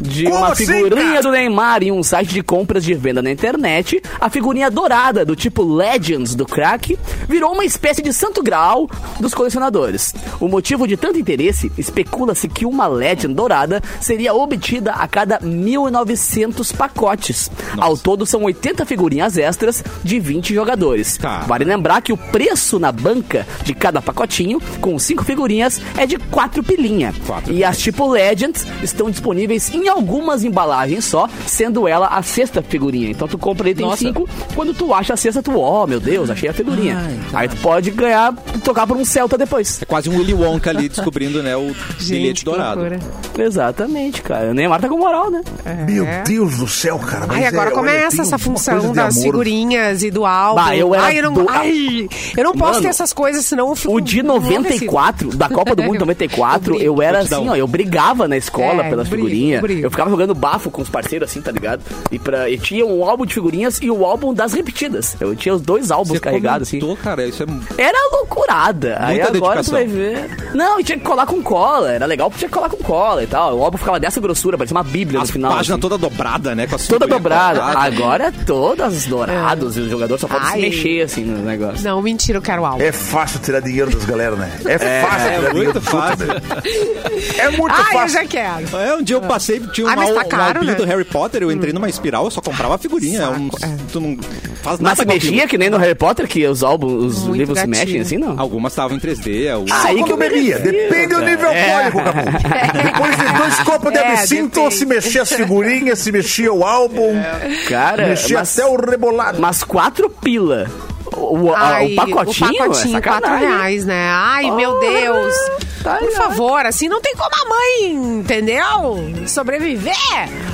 [SPEAKER 4] De
[SPEAKER 6] Como
[SPEAKER 4] uma
[SPEAKER 6] assim,
[SPEAKER 4] figurinha
[SPEAKER 6] cara?
[SPEAKER 4] do Neymar em um site de compras de venda na internet, a figurinha dourada do tipo Legends do crack virou uma espécie de santo grau dos colecionadores. O motivo de tanto interesse, especula-se que uma Legend dourada seria obtida a cada 1.900 pacotes. Ao todo são 80 figurinhas extras de 20 jogadores.
[SPEAKER 1] Tá.
[SPEAKER 4] Vale lembrar que o preço na banca de cada pacotinho, com 5 figurinhas, é de 4 pilinha.
[SPEAKER 1] Quatro
[SPEAKER 4] E as tipo Legends estão disponíveis em algumas embalagens só, sendo ela a sexta figurinha. Então tu compra ele tem
[SPEAKER 1] Nossa.
[SPEAKER 4] cinco, quando tu acha a sexta, tu, ó, meu Deus, achei a figurinha. Aí tu pode ganhar, tocar por um Celta depois.
[SPEAKER 1] É quase um Willy Wonka ali descobrindo, né, o bilhete
[SPEAKER 2] Gente, que
[SPEAKER 1] dourado.
[SPEAKER 2] loucura.
[SPEAKER 4] Exatamente, cara. O Neymar tá com moral, né?
[SPEAKER 6] Meu Deus do céu, cara. mas
[SPEAKER 2] Ai, agora
[SPEAKER 6] é, olha,
[SPEAKER 2] começa
[SPEAKER 6] tem
[SPEAKER 2] essa função das
[SPEAKER 6] amor.
[SPEAKER 2] figurinhas e do álbum.
[SPEAKER 4] Bah, eu era
[SPEAKER 2] ai, eu não,
[SPEAKER 4] do-
[SPEAKER 2] ai, eu não posso
[SPEAKER 4] Mano,
[SPEAKER 2] ter essas coisas, senão eu fico
[SPEAKER 4] O de 94, da Copa do Mundo 94,
[SPEAKER 2] Eu
[SPEAKER 4] eu, era assim, ó, eu brigava na escola
[SPEAKER 2] É,
[SPEAKER 4] pelas
[SPEAKER 2] brigo.
[SPEAKER 4] Eu ficava jogando bafo com os parceiros assim, tá ligado? E, pra, e tinha um álbum de figurinhas e o álbum das repetidas. Eu tinha os dois álbuns
[SPEAKER 1] Você
[SPEAKER 4] carregados assim.
[SPEAKER 1] comentou, cara, isso é...
[SPEAKER 4] Era loucurada. Aí agora tu
[SPEAKER 1] dedicação.
[SPEAKER 4] vai ver. Não, e tinha que colar com cola. Era legal porque tinha que colar com cola e tal. O álbum ficava dessa grossura, parecia uma bíblia
[SPEAKER 1] As
[SPEAKER 4] no final.
[SPEAKER 1] páginas
[SPEAKER 4] assim.
[SPEAKER 1] toda dobrada, né? Com as
[SPEAKER 4] Toda dobrada.
[SPEAKER 1] quadradas.
[SPEAKER 4] Agora é todas dourados e o jogador só pode se
[SPEAKER 2] Ai.
[SPEAKER 4] mexer assim no negócio.
[SPEAKER 2] Não, mentira, eu quero álbum.
[SPEAKER 6] É fácil tirar dinheiro das galera, né? É fácil
[SPEAKER 1] É
[SPEAKER 6] dinheiro
[SPEAKER 1] muito fácil.
[SPEAKER 6] É muito
[SPEAKER 2] Ai, eu
[SPEAKER 6] fácil.
[SPEAKER 2] já quero.
[SPEAKER 1] É, um dia eu passei, tinha um,
[SPEAKER 2] Ah, tá caro,
[SPEAKER 1] um
[SPEAKER 2] né?
[SPEAKER 1] do Harry Potter, eu entrei numa espiral, eu só comprava figurinha. é um- Tu não faz nada
[SPEAKER 4] Mas se mexia que nem no Harry Potter, que os álbuns, os
[SPEAKER 2] Muito
[SPEAKER 4] livros
[SPEAKER 2] gatinho.
[SPEAKER 4] se mexem assim, não?
[SPEAKER 1] Algumas estavam em 3D, algumas...
[SPEAKER 4] Ah,
[SPEAKER 6] Só
[SPEAKER 4] Aí que eu me
[SPEAKER 6] bebia. Depende do
[SPEAKER 4] cara.
[SPEAKER 6] nível alcoólico, Capu. Depois de dois copos de
[SPEAKER 2] É,
[SPEAKER 6] absinto,
[SPEAKER 2] depende.
[SPEAKER 6] se mexia as figurinhas, se mexia o álbum,
[SPEAKER 4] Cara,
[SPEAKER 6] mexia
[SPEAKER 4] mas,
[SPEAKER 6] até o rebolado.
[SPEAKER 4] mas quatro pila. O, o- a-
[SPEAKER 2] Ai,
[SPEAKER 4] o pacotinho,
[SPEAKER 2] o pacotinho,
[SPEAKER 4] é
[SPEAKER 2] quatro
[SPEAKER 4] sacanagem.
[SPEAKER 2] reais, né? Ai, meu
[SPEAKER 4] Oh,
[SPEAKER 2] Deus.
[SPEAKER 4] tá
[SPEAKER 2] Por favor, assim não tem como a mãe, entendeu? Sobreviver.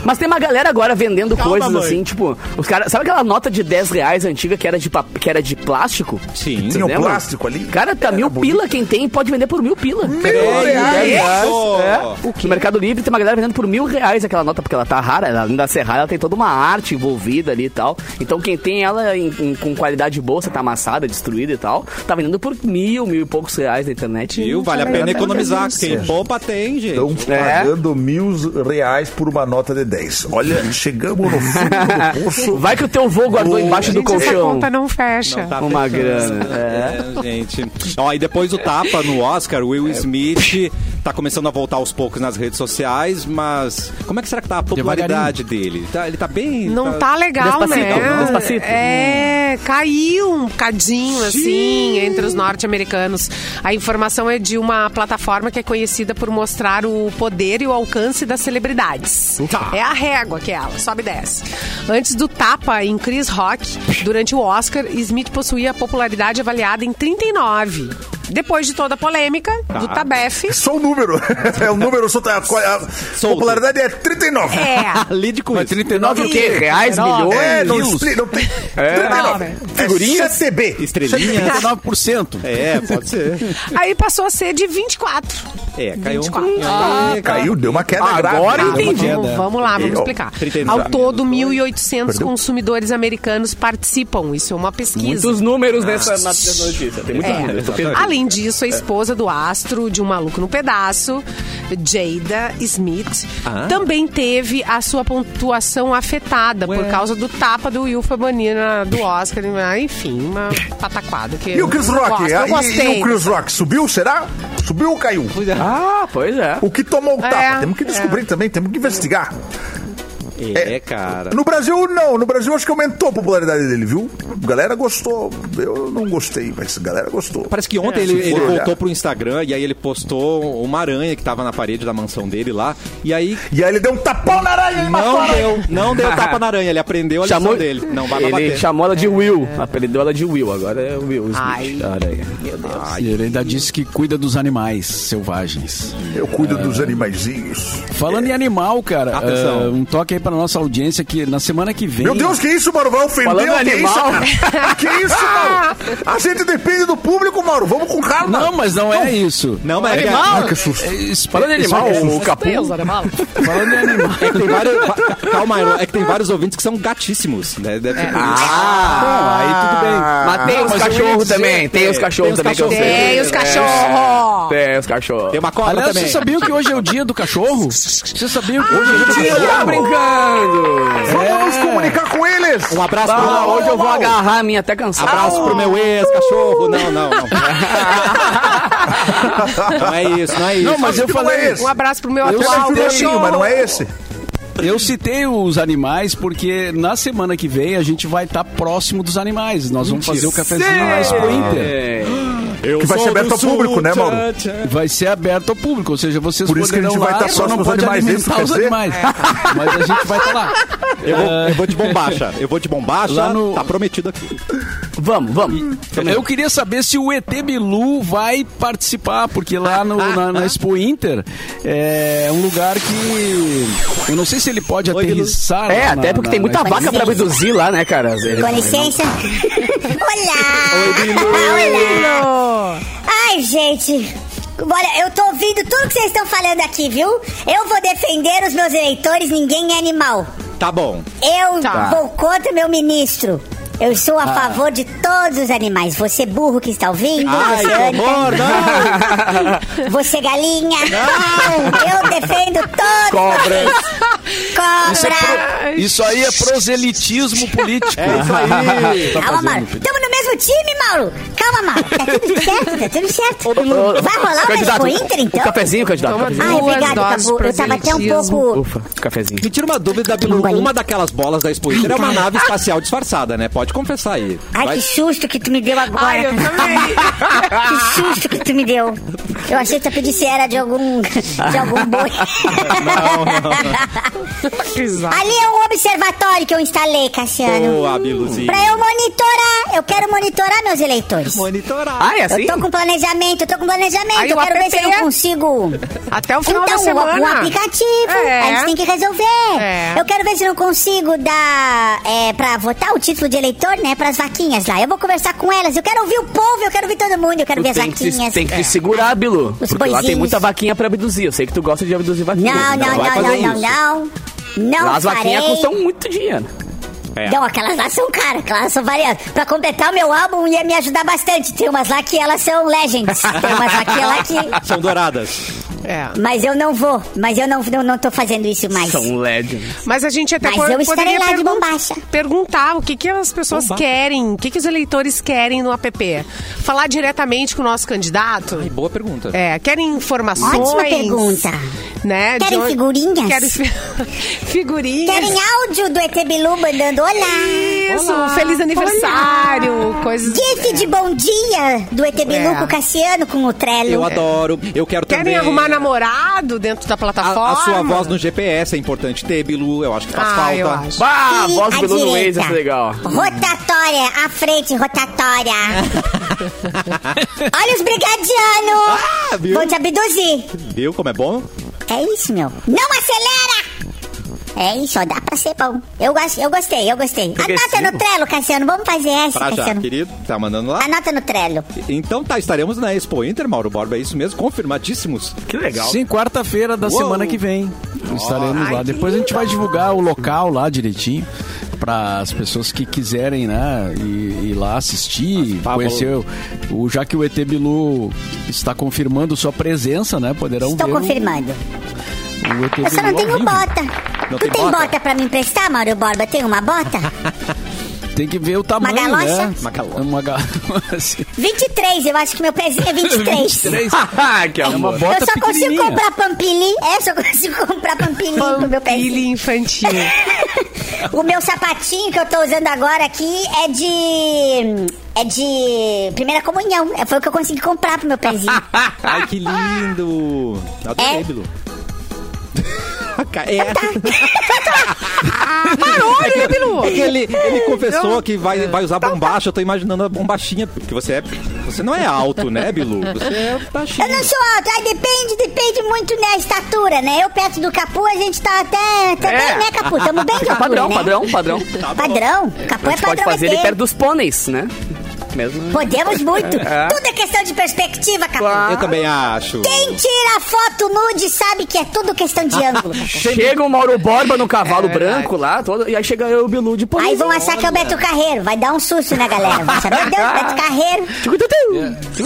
[SPEAKER 4] Mas tem uma galera agora vendendo
[SPEAKER 1] Calma,
[SPEAKER 4] coisas
[SPEAKER 1] mãe.
[SPEAKER 4] assim, tipo, os caras. Sabe aquela nota de 10 reais antiga que era de, pap- que era de plástico?
[SPEAKER 1] Sim.
[SPEAKER 6] O
[SPEAKER 4] lembram?
[SPEAKER 6] plástico ali.
[SPEAKER 4] Cara, tá
[SPEAKER 6] Era
[SPEAKER 4] mil
[SPEAKER 6] bonito.
[SPEAKER 4] pila. Quem tem pode vender por mil pila.
[SPEAKER 6] Mil
[SPEAKER 4] É,
[SPEAKER 6] reais.
[SPEAKER 1] Isso!
[SPEAKER 4] É. No Mercado Livre tem uma galera vendendo por mil reais aquela nota, porque ela tá rara, ela, além da ser rara, ela tem toda uma arte envolvida ali e tal. Então quem tem ela em- em- com qualidade boa, você tá amassada, destruída e tal, tá vendendo por mil, mil e poucos reais na internet.
[SPEAKER 1] Viu? Vale a
[SPEAKER 4] Tá
[SPEAKER 1] pena
[SPEAKER 4] ligado?
[SPEAKER 1] economizar. Quem poupa tem, gente.
[SPEAKER 6] Estão
[SPEAKER 4] É.
[SPEAKER 6] pagando mil reais por uma nota de 10. Olha, chegamos no fundo do poço.
[SPEAKER 4] Vai que o teu vô guardou embaixo do
[SPEAKER 2] Gente, essa
[SPEAKER 4] colchão.
[SPEAKER 2] conta não fecha.
[SPEAKER 1] Não tá
[SPEAKER 4] Uma
[SPEAKER 1] fechando.
[SPEAKER 4] grana, é.
[SPEAKER 1] É, gente. Ó, e depois do tapa no Oscar, o Will Smith tá começando a voltar aos poucos nas redes sociais, mas como é que será que tá a popularidade dele? Tá- ele tá bem.
[SPEAKER 2] Não tá legal,
[SPEAKER 4] Despacito,
[SPEAKER 2] né?
[SPEAKER 4] Despacito.
[SPEAKER 2] É, caiu um bocadinho, assim, entre os norte-americanos. A informação é de uma plataforma que é conhecida por mostrar o poder e o alcance das celebridades.
[SPEAKER 1] Tá.
[SPEAKER 2] É a régua que é ela, sobe e desce. Antes do tapa em Chris Rock, durante o Oscar, Smith possuía popularidade avaliada em 39. Depois de toda a polêmica do Tabef,
[SPEAKER 6] Só o número. É o número, só tá, a, popularidade é 39.
[SPEAKER 2] é...
[SPEAKER 1] Lide com
[SPEAKER 5] Mas
[SPEAKER 1] isso.
[SPEAKER 5] 39
[SPEAKER 4] o quê? Reais, milhões?
[SPEAKER 6] É, não, expli- não tem.
[SPEAKER 2] Não,
[SPEAKER 6] 39.
[SPEAKER 2] né?
[SPEAKER 6] Figurinha é CB.
[SPEAKER 1] Estrelinhas.
[SPEAKER 5] 39%.
[SPEAKER 1] É, pode ser.
[SPEAKER 2] Aí passou a ser de 24.
[SPEAKER 1] É, caiu um
[SPEAKER 2] 24.
[SPEAKER 1] pouquinho.
[SPEAKER 6] Ah,
[SPEAKER 1] aí,
[SPEAKER 6] caiu, deu uma queda grave.
[SPEAKER 4] Agora
[SPEAKER 6] uma
[SPEAKER 4] entendi.
[SPEAKER 2] Vamos, vamos lá, vamos explicar.
[SPEAKER 1] 39
[SPEAKER 2] Ao todo,
[SPEAKER 1] menos
[SPEAKER 2] 1.800
[SPEAKER 6] Perdeu?
[SPEAKER 2] consumidores americanos participam. Isso é uma pesquisa.
[SPEAKER 4] Muitos números nessa, notícia. Tem muitos
[SPEAKER 2] É.
[SPEAKER 4] números.
[SPEAKER 2] Além disso, a esposa do astro de Um Maluco no Pedaço, Jada Smith,
[SPEAKER 1] Ah.
[SPEAKER 2] também teve a sua pontuação afetada por causa do tapa do Will Bonina do Oscar. Ah, Enfim, uma pataquada. Que
[SPEAKER 6] E o Chris Rock?
[SPEAKER 2] Gosto,
[SPEAKER 6] E-
[SPEAKER 2] eu
[SPEAKER 6] e,
[SPEAKER 2] gostei.
[SPEAKER 6] o Chris Rock? Subiu, será? Subiu ou caiu?
[SPEAKER 4] Ah, pois é.
[SPEAKER 6] O que tomou o tapa?
[SPEAKER 2] É,
[SPEAKER 6] temos que descobrir também, temos que investigar.
[SPEAKER 1] É, cara.
[SPEAKER 6] No Brasil, não. No Brasil, acho que aumentou a popularidade dele, viu? A galera gostou. Eu não gostei, mas a galera gostou.
[SPEAKER 1] Parece que ontem ele,
[SPEAKER 6] se
[SPEAKER 1] ele
[SPEAKER 6] for
[SPEAKER 1] voltou pro Instagram e aí ele postou uma aranha que tava na parede da mansão dele lá. E aí
[SPEAKER 6] E aí ele deu um tapão na aranha e
[SPEAKER 1] não
[SPEAKER 6] aranha.
[SPEAKER 1] deu, não deu tapa na aranha, ele aprendeu a lição
[SPEAKER 4] Chamou
[SPEAKER 1] dele. Não vai
[SPEAKER 4] Ele
[SPEAKER 1] bater.
[SPEAKER 4] chamou ela de Will, apelidou ela de Will, agora é Will Smith.
[SPEAKER 2] Ai.
[SPEAKER 4] a aranha. Meu Deus.
[SPEAKER 5] E ele ainda disse que cuida dos animais selvagens.
[SPEAKER 6] Eu cuido dos animaizinhos.
[SPEAKER 5] Falando em animal, cara,
[SPEAKER 1] Atenção.
[SPEAKER 5] eh, um toque aí pra nossa audiência que na semana que vem.
[SPEAKER 6] Meu Deus, que isso, Mauro? Vai ofender
[SPEAKER 4] Falando
[SPEAKER 6] a audiência,
[SPEAKER 4] animal.
[SPEAKER 6] cara? Que isso, Mauro? A gente depende do público, Mauro. Vamos com calma.
[SPEAKER 5] Não, mas não é isso.
[SPEAKER 1] Não, mas é
[SPEAKER 6] Ai, que.
[SPEAKER 5] É,
[SPEAKER 4] Falando
[SPEAKER 5] isso
[SPEAKER 4] animal,
[SPEAKER 5] é-
[SPEAKER 4] o Capu...
[SPEAKER 5] Falando em animal.
[SPEAKER 1] é que tem vários. Calma, é que tem vários ouvintes que são gatíssimos. Né? Deve por isso.
[SPEAKER 5] Bom, aí tudo bem.
[SPEAKER 4] Mas tem
[SPEAKER 5] Não,
[SPEAKER 4] os cachorros também, tem os cachorros também que eu sei.
[SPEAKER 2] Tem os cachorros!
[SPEAKER 4] Tem os cachorros.
[SPEAKER 1] Tem uma cobra também.
[SPEAKER 5] vocês sabiam que hoje é o dia do cachorro? Vocês sabiam que hoje é o dia do
[SPEAKER 6] dia!
[SPEAKER 5] cachorro?
[SPEAKER 4] Tá brincando!
[SPEAKER 6] Vamos nos comunicar com eles.
[SPEAKER 1] Um abraço pro
[SPEAKER 4] Ah, hoje eu vou agarrar a minha até cansar.
[SPEAKER 1] Abraço pro meu ex-cachorro. Não, não, não. Não é isso, não é isso.
[SPEAKER 5] Não, mas eu
[SPEAKER 6] não
[SPEAKER 5] falei.
[SPEAKER 6] é esse.
[SPEAKER 2] Um abraço pro meu
[SPEAKER 5] Eu
[SPEAKER 2] atual
[SPEAKER 6] é mas não é esse.
[SPEAKER 5] Eu citei os animais porque na semana que vem a gente vai estar próximo dos animais. Nós vamos fazer o cafezinho na Expo Inter.
[SPEAKER 4] É.
[SPEAKER 1] Eu
[SPEAKER 6] Que vai ser aberto ao público,
[SPEAKER 1] sul,
[SPEAKER 6] né, Mauro?
[SPEAKER 1] tchan, tchan.
[SPEAKER 5] Vai ser aberto ao público, ou seja, vocês
[SPEAKER 6] Por isso que a gente vai estar
[SPEAKER 5] só não pode
[SPEAKER 6] animais,
[SPEAKER 5] os
[SPEAKER 6] quer dizer?
[SPEAKER 5] animais. Mas a gente vai estar lá.
[SPEAKER 1] Eu vou, eu vou de bombacha. Eu vou de bombacha.
[SPEAKER 5] Lá no-
[SPEAKER 1] Tá prometido aqui.
[SPEAKER 4] Vamos, vamos.
[SPEAKER 5] Eu queria saber se o ET Bilu vai participar, porque lá no- na, na Expo Inter é um lugar que. Eu não sei se ele pode
[SPEAKER 1] Oi, Bilu.
[SPEAKER 5] aterrissar.
[SPEAKER 4] É,
[SPEAKER 5] lá
[SPEAKER 4] até
[SPEAKER 5] na-
[SPEAKER 4] porque
[SPEAKER 5] na-
[SPEAKER 4] tem muita
[SPEAKER 5] na-
[SPEAKER 4] vaca pra abduzir lá, né, cara?
[SPEAKER 7] Com licença. Olá! Olá! Ai, gente. Olha, eu tô ouvindo tudo que vocês estão falando aqui, viu? Eu vou defender os meus eleitores, ninguém é animal.
[SPEAKER 1] Tá bom.
[SPEAKER 7] Eu
[SPEAKER 2] Tá.
[SPEAKER 7] vou contra meu ministro. Eu sou a favor de todos os animais. Você burro que está ouvindo,
[SPEAKER 1] Ai,
[SPEAKER 7] você
[SPEAKER 1] que horror,
[SPEAKER 7] anta, você galinha. Eu defendo todos.
[SPEAKER 4] Cobras.
[SPEAKER 7] Cobra.
[SPEAKER 5] Isso aí é proselitismo político.
[SPEAKER 1] É isso aí.
[SPEAKER 5] Tá
[SPEAKER 7] Calma, Mauro. Tamo no mesmo time, Mauro. Calma, Mauro. Tá tudo certo, tá tudo certo. Vai rolar o
[SPEAKER 4] candidato,
[SPEAKER 7] Expo Inter, então?
[SPEAKER 4] O cafezinho, candidato.
[SPEAKER 7] Ai, obrigado, Capu. Eu tava até um pouco...
[SPEAKER 4] Ufa, cafezinho.
[SPEAKER 1] Me tira uma dúvida, Bilu. Uma daquelas bolas da Expo Inter é uma nave espacial disfarçada, né? Pode confessar aí.
[SPEAKER 7] Ai,
[SPEAKER 1] Vai-
[SPEAKER 7] que susto que tu me deu agora.
[SPEAKER 2] Ai, eu também.
[SPEAKER 7] que susto que tu me deu. Eu achei que tu pedisse era de algum, de algum boi. Ali é um observatório que eu instalei, Cassiano.
[SPEAKER 1] Boa, Biluzinho.
[SPEAKER 7] Pra eu monitorar. Eu quero monitorar meus eleitores.
[SPEAKER 1] Monitorar.
[SPEAKER 4] Ah, é assim?
[SPEAKER 7] Eu tô com planejamento, eu tô com planejamento.
[SPEAKER 2] Aí
[SPEAKER 7] eu
[SPEAKER 2] o
[SPEAKER 7] quero ver se eu não consigo.
[SPEAKER 2] Até o final
[SPEAKER 7] então,
[SPEAKER 2] da
[SPEAKER 7] um-
[SPEAKER 2] semana.
[SPEAKER 7] um aplicativo.
[SPEAKER 2] É.
[SPEAKER 7] A gente tem que resolver.
[SPEAKER 2] É.
[SPEAKER 7] Eu quero ver se eu não consigo dar é, pra votar o título de eleitor, né? Pras vaquinhas lá. Eu vou conversar com elas. Eu quero ouvir o povo, eu quero ouvir todo mundo. Eu quero ver as vaquinhas.
[SPEAKER 4] tem que se segurar, Bilu.
[SPEAKER 7] Os
[SPEAKER 4] Porque lá tem
[SPEAKER 7] boizinhos.
[SPEAKER 4] muita vaquinha pra abduzir. Eu sei que tu gosta de abduzir vaquinha.
[SPEAKER 7] Não, não, não, não, não,
[SPEAKER 1] isso.
[SPEAKER 7] não. Não
[SPEAKER 4] Lá as vaquinhas
[SPEAKER 7] farei.
[SPEAKER 4] custam muito dinheiro.
[SPEAKER 1] É.
[SPEAKER 7] Não, aquelas lá são caras, aquelas são variadas. Pra completar o meu álbum ia me ajudar bastante. Tem umas lá que elas são legends. Tem umas lá que lá que...
[SPEAKER 1] São douradas.
[SPEAKER 2] É.
[SPEAKER 7] Mas eu não vou. Mas eu não, não, não tô fazendo isso mais.
[SPEAKER 4] São legends.
[SPEAKER 2] Mas a gente até
[SPEAKER 7] Mas
[SPEAKER 2] po-
[SPEAKER 7] eu estarei
[SPEAKER 2] poderia
[SPEAKER 7] lá de bombacha.
[SPEAKER 2] perguntar o que, que as pessoas querem, o que, que os eleitores querem no app. Falar diretamente com o nosso candidato.
[SPEAKER 1] Ai, boa pergunta.
[SPEAKER 2] É, querem informações.
[SPEAKER 7] Ótima pergunta.
[SPEAKER 2] Né,
[SPEAKER 7] Querem
[SPEAKER 2] onde-
[SPEAKER 7] figurinhas?
[SPEAKER 2] Querem fi- figurinhas.
[SPEAKER 7] Querem áudio do ET Bilu mandando olá.
[SPEAKER 2] Isso,
[SPEAKER 1] Olá.
[SPEAKER 2] feliz aniversário, coisas.
[SPEAKER 7] GIF de bom dia do ET Bilu
[SPEAKER 2] É.
[SPEAKER 7] com o Cassiano com o Trello.
[SPEAKER 1] Eu adoro. Eu quero
[SPEAKER 2] Querem
[SPEAKER 1] também...
[SPEAKER 2] arrumar namorado dentro da plataforma?
[SPEAKER 1] A, a sua voz no GPS é importante ter, Bilu. Eu acho que faz
[SPEAKER 2] Ah,
[SPEAKER 1] falta.
[SPEAKER 2] eu acho.
[SPEAKER 4] Bah, a voz do Bilu no. Waze é legal.
[SPEAKER 7] Rotatória, à frente, rotatória. Olha os brigadianos.
[SPEAKER 1] Ah, viu?
[SPEAKER 7] Vão te abduzir.
[SPEAKER 1] Viu como é bom?
[SPEAKER 7] É isso, meu. Não acelera! É isso, ó, dá pra ser bom. Eu, gosto, eu gostei, eu gostei. Anota
[SPEAKER 1] Progressivo.
[SPEAKER 7] no Trello, Cassiano. Vamos fazer essa,
[SPEAKER 1] Pra já,
[SPEAKER 7] Cassiano.
[SPEAKER 1] querido. Tá mandando lá?
[SPEAKER 7] Anota no Trello.
[SPEAKER 1] Então tá, estaremos na Expo Inter, Mauro Borba. É isso mesmo, confirmadíssimos.
[SPEAKER 4] Que legal.
[SPEAKER 5] Sim, quarta-feira da
[SPEAKER 1] Uou.
[SPEAKER 5] semana que vem. Estaremos lá. Depois a gente vai divulgar o local lá direitinho. para as pessoas que quiserem, né, ir, ir lá assistir,
[SPEAKER 1] fábulas.
[SPEAKER 5] conhecer o, o- já que o ET Bilu está confirmando sua presença, né, poderão
[SPEAKER 7] Estou
[SPEAKER 5] ver
[SPEAKER 7] confirmando.
[SPEAKER 5] o,
[SPEAKER 7] Eu só não tenho
[SPEAKER 5] vivo.
[SPEAKER 7] bota.
[SPEAKER 1] Não
[SPEAKER 7] tu
[SPEAKER 1] tem
[SPEAKER 7] tem
[SPEAKER 1] bota?
[SPEAKER 7] bota? pra me emprestar, Mauro Borba? Tem uma bota?
[SPEAKER 5] Tem que ver o tamanho,
[SPEAKER 7] galocha?
[SPEAKER 5] né?
[SPEAKER 1] Uma galocha.
[SPEAKER 5] Uma ga- assim,
[SPEAKER 7] 23, eu acho que meu pezinho é 23.
[SPEAKER 4] que
[SPEAKER 5] é uma
[SPEAKER 4] amor.
[SPEAKER 5] bota
[SPEAKER 7] eu só consigo comprar pampili. É, só consigo comprar pampili pro meu pezinho.
[SPEAKER 2] Pampilha infantil.
[SPEAKER 7] O meu sapatinho que eu tô usando agora aqui é de. É de primeira comunhão. É, Foi o que eu consegui comprar pro meu pezinho.
[SPEAKER 1] Ai, que lindo. Adorei,
[SPEAKER 7] É.
[SPEAKER 1] Bilu. É.
[SPEAKER 2] Parou, né, Bilu?
[SPEAKER 1] É que ele, ele confessou que vai, vai usar bombacha. Eu tô imaginando a bombachinha. Porque você é. Você não é alto, né, Bilu? Você é baixinho.
[SPEAKER 7] Eu não sou alto, aí depende, depende muito da estatura, né? Eu perto do Capu, a gente tá até. Tá
[SPEAKER 4] É.
[SPEAKER 7] bem, né, Capu? Tamo bem de altura,
[SPEAKER 4] Padrão,
[SPEAKER 7] né?
[SPEAKER 4] padrão, padrão.
[SPEAKER 7] Padrão? Capu
[SPEAKER 4] A
[SPEAKER 7] é
[SPEAKER 4] gente pode
[SPEAKER 7] padrão
[SPEAKER 4] fazer
[SPEAKER 7] ET.
[SPEAKER 4] ele perto dos pôneis, né? Mesmo.
[SPEAKER 7] Podemos muito.
[SPEAKER 4] É.
[SPEAKER 7] Tudo é questão de perspectiva, Capu.
[SPEAKER 4] Claro.
[SPEAKER 1] Eu também acho.
[SPEAKER 7] Quem tira foto nude sabe que é tudo questão de ângulo.
[SPEAKER 4] Chega o Mauro Borba no cavalo
[SPEAKER 2] É
[SPEAKER 4] branco lá, todo, e aí chega eu e o Bilu de.
[SPEAKER 7] Aí vão achar que é o Beto Carreiro. Vai dar um susto na galera. Vai saber, meu Deus, Beto Carreiro.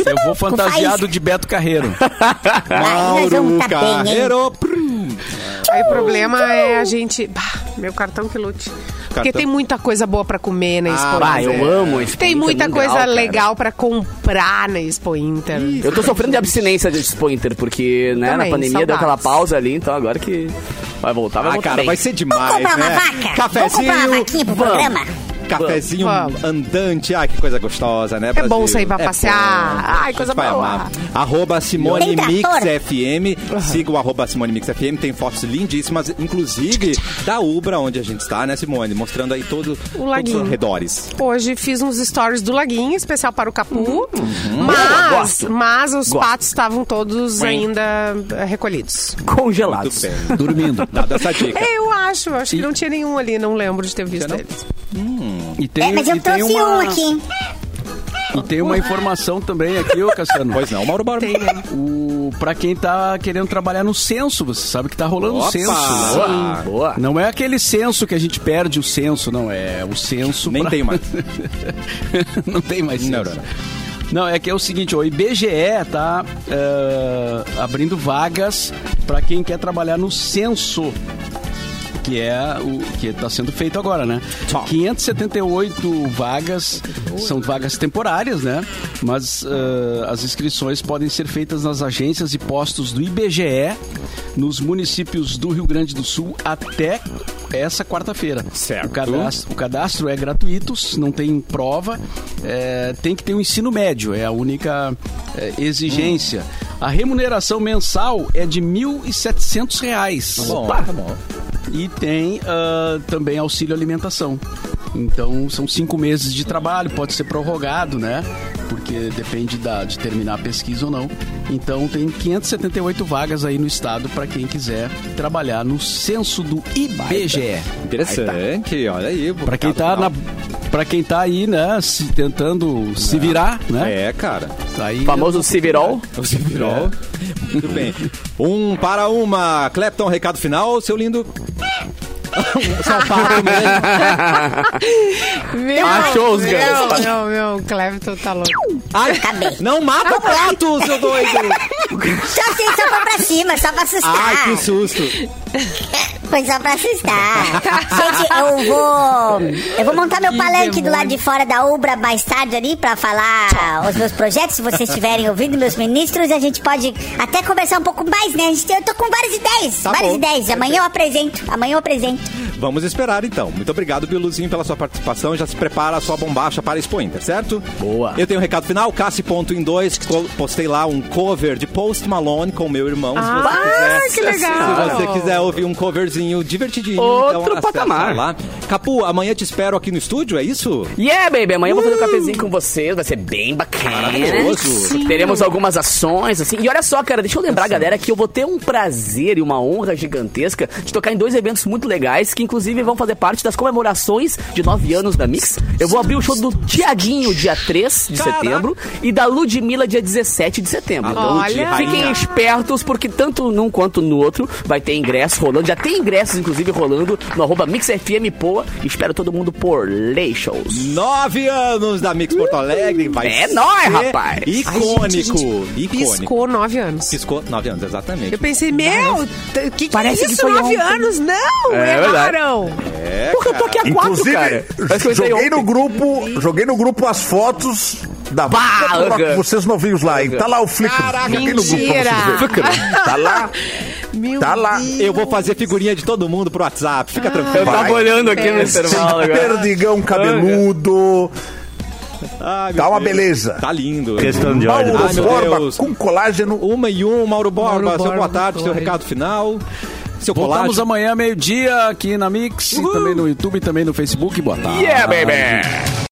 [SPEAKER 5] Eu vou fantasiado de Beto Carreiro.
[SPEAKER 7] Aí nós vamos tá bem, hein?
[SPEAKER 2] Aí o problema é a gente. Bah, meu cartão que lute. Porque
[SPEAKER 1] Cartão.
[SPEAKER 2] tem muita coisa boa pra comer na Expo
[SPEAKER 4] Ah,
[SPEAKER 2] Inter.
[SPEAKER 4] eu amo
[SPEAKER 2] Tem
[SPEAKER 4] Expo
[SPEAKER 2] muita
[SPEAKER 4] Inter
[SPEAKER 2] coisa
[SPEAKER 4] cara.
[SPEAKER 2] legal pra comprar na Expo Inter.
[SPEAKER 4] Eu tô sofrendo de abstinência de Expo Inter, porque, né,
[SPEAKER 2] Também,
[SPEAKER 4] na pandemia deu aquela pausa ali, então agora que vai voltar, vai
[SPEAKER 1] Ah,
[SPEAKER 4] voltar
[SPEAKER 1] cara,
[SPEAKER 4] bem.
[SPEAKER 1] vai ser demais,
[SPEAKER 7] Vamos comprar uma
[SPEAKER 1] né?
[SPEAKER 7] vaca? Vamos comprar uma vaquinha pro
[SPEAKER 4] Vamos.
[SPEAKER 7] programa?
[SPEAKER 1] Cafezinho
[SPEAKER 2] Vamos.
[SPEAKER 1] andante. Ai, que coisa gostosa, né, Brasil?
[SPEAKER 2] bom sair pra
[SPEAKER 1] É
[SPEAKER 2] passear.
[SPEAKER 1] bom.
[SPEAKER 2] Ai, coisa boa.
[SPEAKER 1] amar. Arroba Simone Mix? FM. Siga o arroba Simone Mix FM. Tem fotos lindíssimas, inclusive da Ubra, onde a gente está, né, Simone? Mostrando aí todo, todos
[SPEAKER 2] laguinho.
[SPEAKER 1] os arredores.
[SPEAKER 2] Hoje fiz uns stories do Laguinho, especial para o Capu.
[SPEAKER 1] Uhum.
[SPEAKER 2] Mas,
[SPEAKER 4] Gosto.
[SPEAKER 2] mas os
[SPEAKER 4] Gosto.
[SPEAKER 2] patos estavam todos ainda eh, recolhidos.
[SPEAKER 4] Congelados.
[SPEAKER 1] bem.
[SPEAKER 5] Dormindo.
[SPEAKER 1] Nada essa dica.
[SPEAKER 2] Eu acho, acho que não tinha nenhum ali, não lembro de ter visto
[SPEAKER 1] não?
[SPEAKER 2] eles.
[SPEAKER 5] E tem,
[SPEAKER 7] É, mas eu
[SPEAKER 5] e tem
[SPEAKER 7] trouxe
[SPEAKER 5] uma,
[SPEAKER 7] um aqui.
[SPEAKER 5] E tem uma informação também aqui, ô Cassiano.
[SPEAKER 1] Pois não, Mauro Borba.
[SPEAKER 2] Tem, né?
[SPEAKER 5] O, pra quem tá querendo trabalhar no censo, você sabe que tá rolando o
[SPEAKER 1] Opa!
[SPEAKER 5] censo. né?
[SPEAKER 4] Boa, boa.
[SPEAKER 5] Não é aquele censo que a gente perde o censo, não. É o censo.
[SPEAKER 1] Nem
[SPEAKER 5] pra-
[SPEAKER 1] tem mais.
[SPEAKER 5] não tem mais censo.
[SPEAKER 1] Não, não, não.
[SPEAKER 5] Não, é que é o seguinte, o IBGE tá eh, abrindo vagas para quem quer trabalhar no censo. Que é o que está sendo feito agora, né?
[SPEAKER 1] Top.
[SPEAKER 5] 578 vagas, são vagas temporárias, né? Mas eh, as inscrições podem ser feitas nas agências e postos do IBGE, nos municípios do Rio Grande do Sul, até essa quarta-feira.
[SPEAKER 1] Certo.
[SPEAKER 5] O cadastro, o cadastro é gratuito, não tem prova, é, tem que ter o ensino médio, é a única é, exigência. A remuneração mensal é de 1.700 reais.
[SPEAKER 1] Bom, tá bom.
[SPEAKER 5] E tem ah, também auxílio alimentação. Então são cinco meses de trabalho, pode ser prorrogado, né? Porque depende da, de terminar a pesquisa ou não. Então tem 578 vagas aí no estado para quem quiser trabalhar no censo do IBGE.
[SPEAKER 1] Interessante, olha aí.
[SPEAKER 5] Para quem tá na para quem tá aí, né, se tentando se virar, né?
[SPEAKER 1] É, cara.
[SPEAKER 5] Tá aí
[SPEAKER 4] Famoso Civirol.
[SPEAKER 1] O Civirol. Muito bem. Um para uma. Clepton, recado final, seu lindo. São Paulo mesmo.
[SPEAKER 2] Meu,
[SPEAKER 4] Achou os
[SPEAKER 2] meu,
[SPEAKER 4] ganhos.
[SPEAKER 2] meu, meu, Clevton tá louco.
[SPEAKER 1] Ai,
[SPEAKER 7] Acabei.
[SPEAKER 1] não mata o prato, seu doido!
[SPEAKER 7] Só assim, só pra pra cima, só pra assustar.
[SPEAKER 1] Ai, que susto!
[SPEAKER 7] Foi só pra assustar. Gente, eu vou. Eu vou montar meu
[SPEAKER 2] Que
[SPEAKER 7] palanque do lado de fora da Ubra mais tarde ali pra falar os meus projetos. Se vocês estiverem ouvindo, meus ministros, a gente pode até conversar um pouco mais, né? A gente, eu tô com várias ideias.
[SPEAKER 1] Tá
[SPEAKER 7] várias
[SPEAKER 1] bom.
[SPEAKER 7] ideias. Amanhã eu apresento. Amanhã eu apresento.
[SPEAKER 1] Vamos esperar então. Muito obrigado, Biluzinho, pela sua participação. Já se prepara a sua bombacha para Expo Inter, certo?
[SPEAKER 4] Boa.
[SPEAKER 1] Eu tenho um recado final, Cassi.em2, que postei lá um cover de Post Malone com o meu irmão. Se você
[SPEAKER 2] Ah,
[SPEAKER 1] quiser,
[SPEAKER 2] que legal.
[SPEAKER 1] Se você quiser ouvir um coverzinho divertidinho,
[SPEAKER 4] Outro
[SPEAKER 1] então
[SPEAKER 4] patamar.
[SPEAKER 1] lá. Capu, amanhã te espero aqui no estúdio, é isso?
[SPEAKER 4] Yeah, baby, amanhã eu vou fazer um cafezinho com vocês, vai ser bem bacana.
[SPEAKER 1] Maravilhoso.
[SPEAKER 4] Teremos algumas ações, assim. E olha só, cara, deixa eu lembrar, galera, que eu vou ter um prazer e uma honra gigantesca de tocar em dois eventos muito legais, que inclusive vão fazer parte das comemorações de nove anos da Mix. Eu vou abrir o show do Tiaguinho, dia 3 de
[SPEAKER 1] Caraca.
[SPEAKER 4] setembro, e da Ludmilla, dia 17 de setembro. Então,
[SPEAKER 2] Olha.
[SPEAKER 4] fiquem espertos, porque tanto num quanto no outro vai ter ingresso rolando. Já tem ingressos, inclusive, rolando no arroba MixFMPoa. Espero todo mundo por Lei Shows.
[SPEAKER 1] Nove anos da Mix Porto Alegre. Vai
[SPEAKER 4] É nóis, rapaz.
[SPEAKER 1] Icônico.
[SPEAKER 2] Ai, gente,
[SPEAKER 1] icônico.
[SPEAKER 2] Piscou nove anos.
[SPEAKER 1] Piscou nove anos, exatamente.
[SPEAKER 2] Eu pensei, meu, que que
[SPEAKER 4] Parece
[SPEAKER 2] é
[SPEAKER 4] que
[SPEAKER 2] isso,
[SPEAKER 4] foi
[SPEAKER 2] nove
[SPEAKER 4] ontem.
[SPEAKER 2] anos? Não,
[SPEAKER 4] É
[SPEAKER 2] erraram.
[SPEAKER 1] É,
[SPEAKER 4] Porque eu tô aqui há quatro,
[SPEAKER 6] Inclusive,
[SPEAKER 4] cara. Que
[SPEAKER 6] joguei no grupo, joguei no grupo as fotos da
[SPEAKER 4] Bah,
[SPEAKER 6] Rock
[SPEAKER 4] Aga.
[SPEAKER 6] vocês novinhos lá, hein? Tá lá o Flickr.
[SPEAKER 1] Caraca,
[SPEAKER 6] joguei no grupo pra
[SPEAKER 2] mentira.
[SPEAKER 6] vocês verem. Tá lá.
[SPEAKER 2] Meu
[SPEAKER 6] Tá lá.
[SPEAKER 2] Deus.
[SPEAKER 1] Eu vou fazer figurinha de todo mundo pro WhatsApp. Fica
[SPEAKER 4] Eu
[SPEAKER 1] tranquilo.
[SPEAKER 4] tava
[SPEAKER 6] Vai.
[SPEAKER 4] olhando aqui no
[SPEAKER 2] É.
[SPEAKER 4] intervalo agora.
[SPEAKER 6] Perdigão cabeludo.
[SPEAKER 1] Ai,
[SPEAKER 6] Tá uma
[SPEAKER 1] Deus.
[SPEAKER 6] beleza.
[SPEAKER 1] Tá lindo.
[SPEAKER 8] Questão de
[SPEAKER 6] Mauro.
[SPEAKER 1] Ai,
[SPEAKER 6] Borba
[SPEAKER 1] Deus.
[SPEAKER 6] com colágeno.
[SPEAKER 1] Uma e um, Mauro Borba.
[SPEAKER 2] Mauro
[SPEAKER 1] seu boa
[SPEAKER 2] Borba,
[SPEAKER 1] tarde, seu recado final. Seu
[SPEAKER 5] Voltamos
[SPEAKER 1] colágeno.
[SPEAKER 5] amanhã, meio-dia, aqui na Mix, e também no YouTube, também no Facebook. Boa tarde.
[SPEAKER 4] Yeah, baby!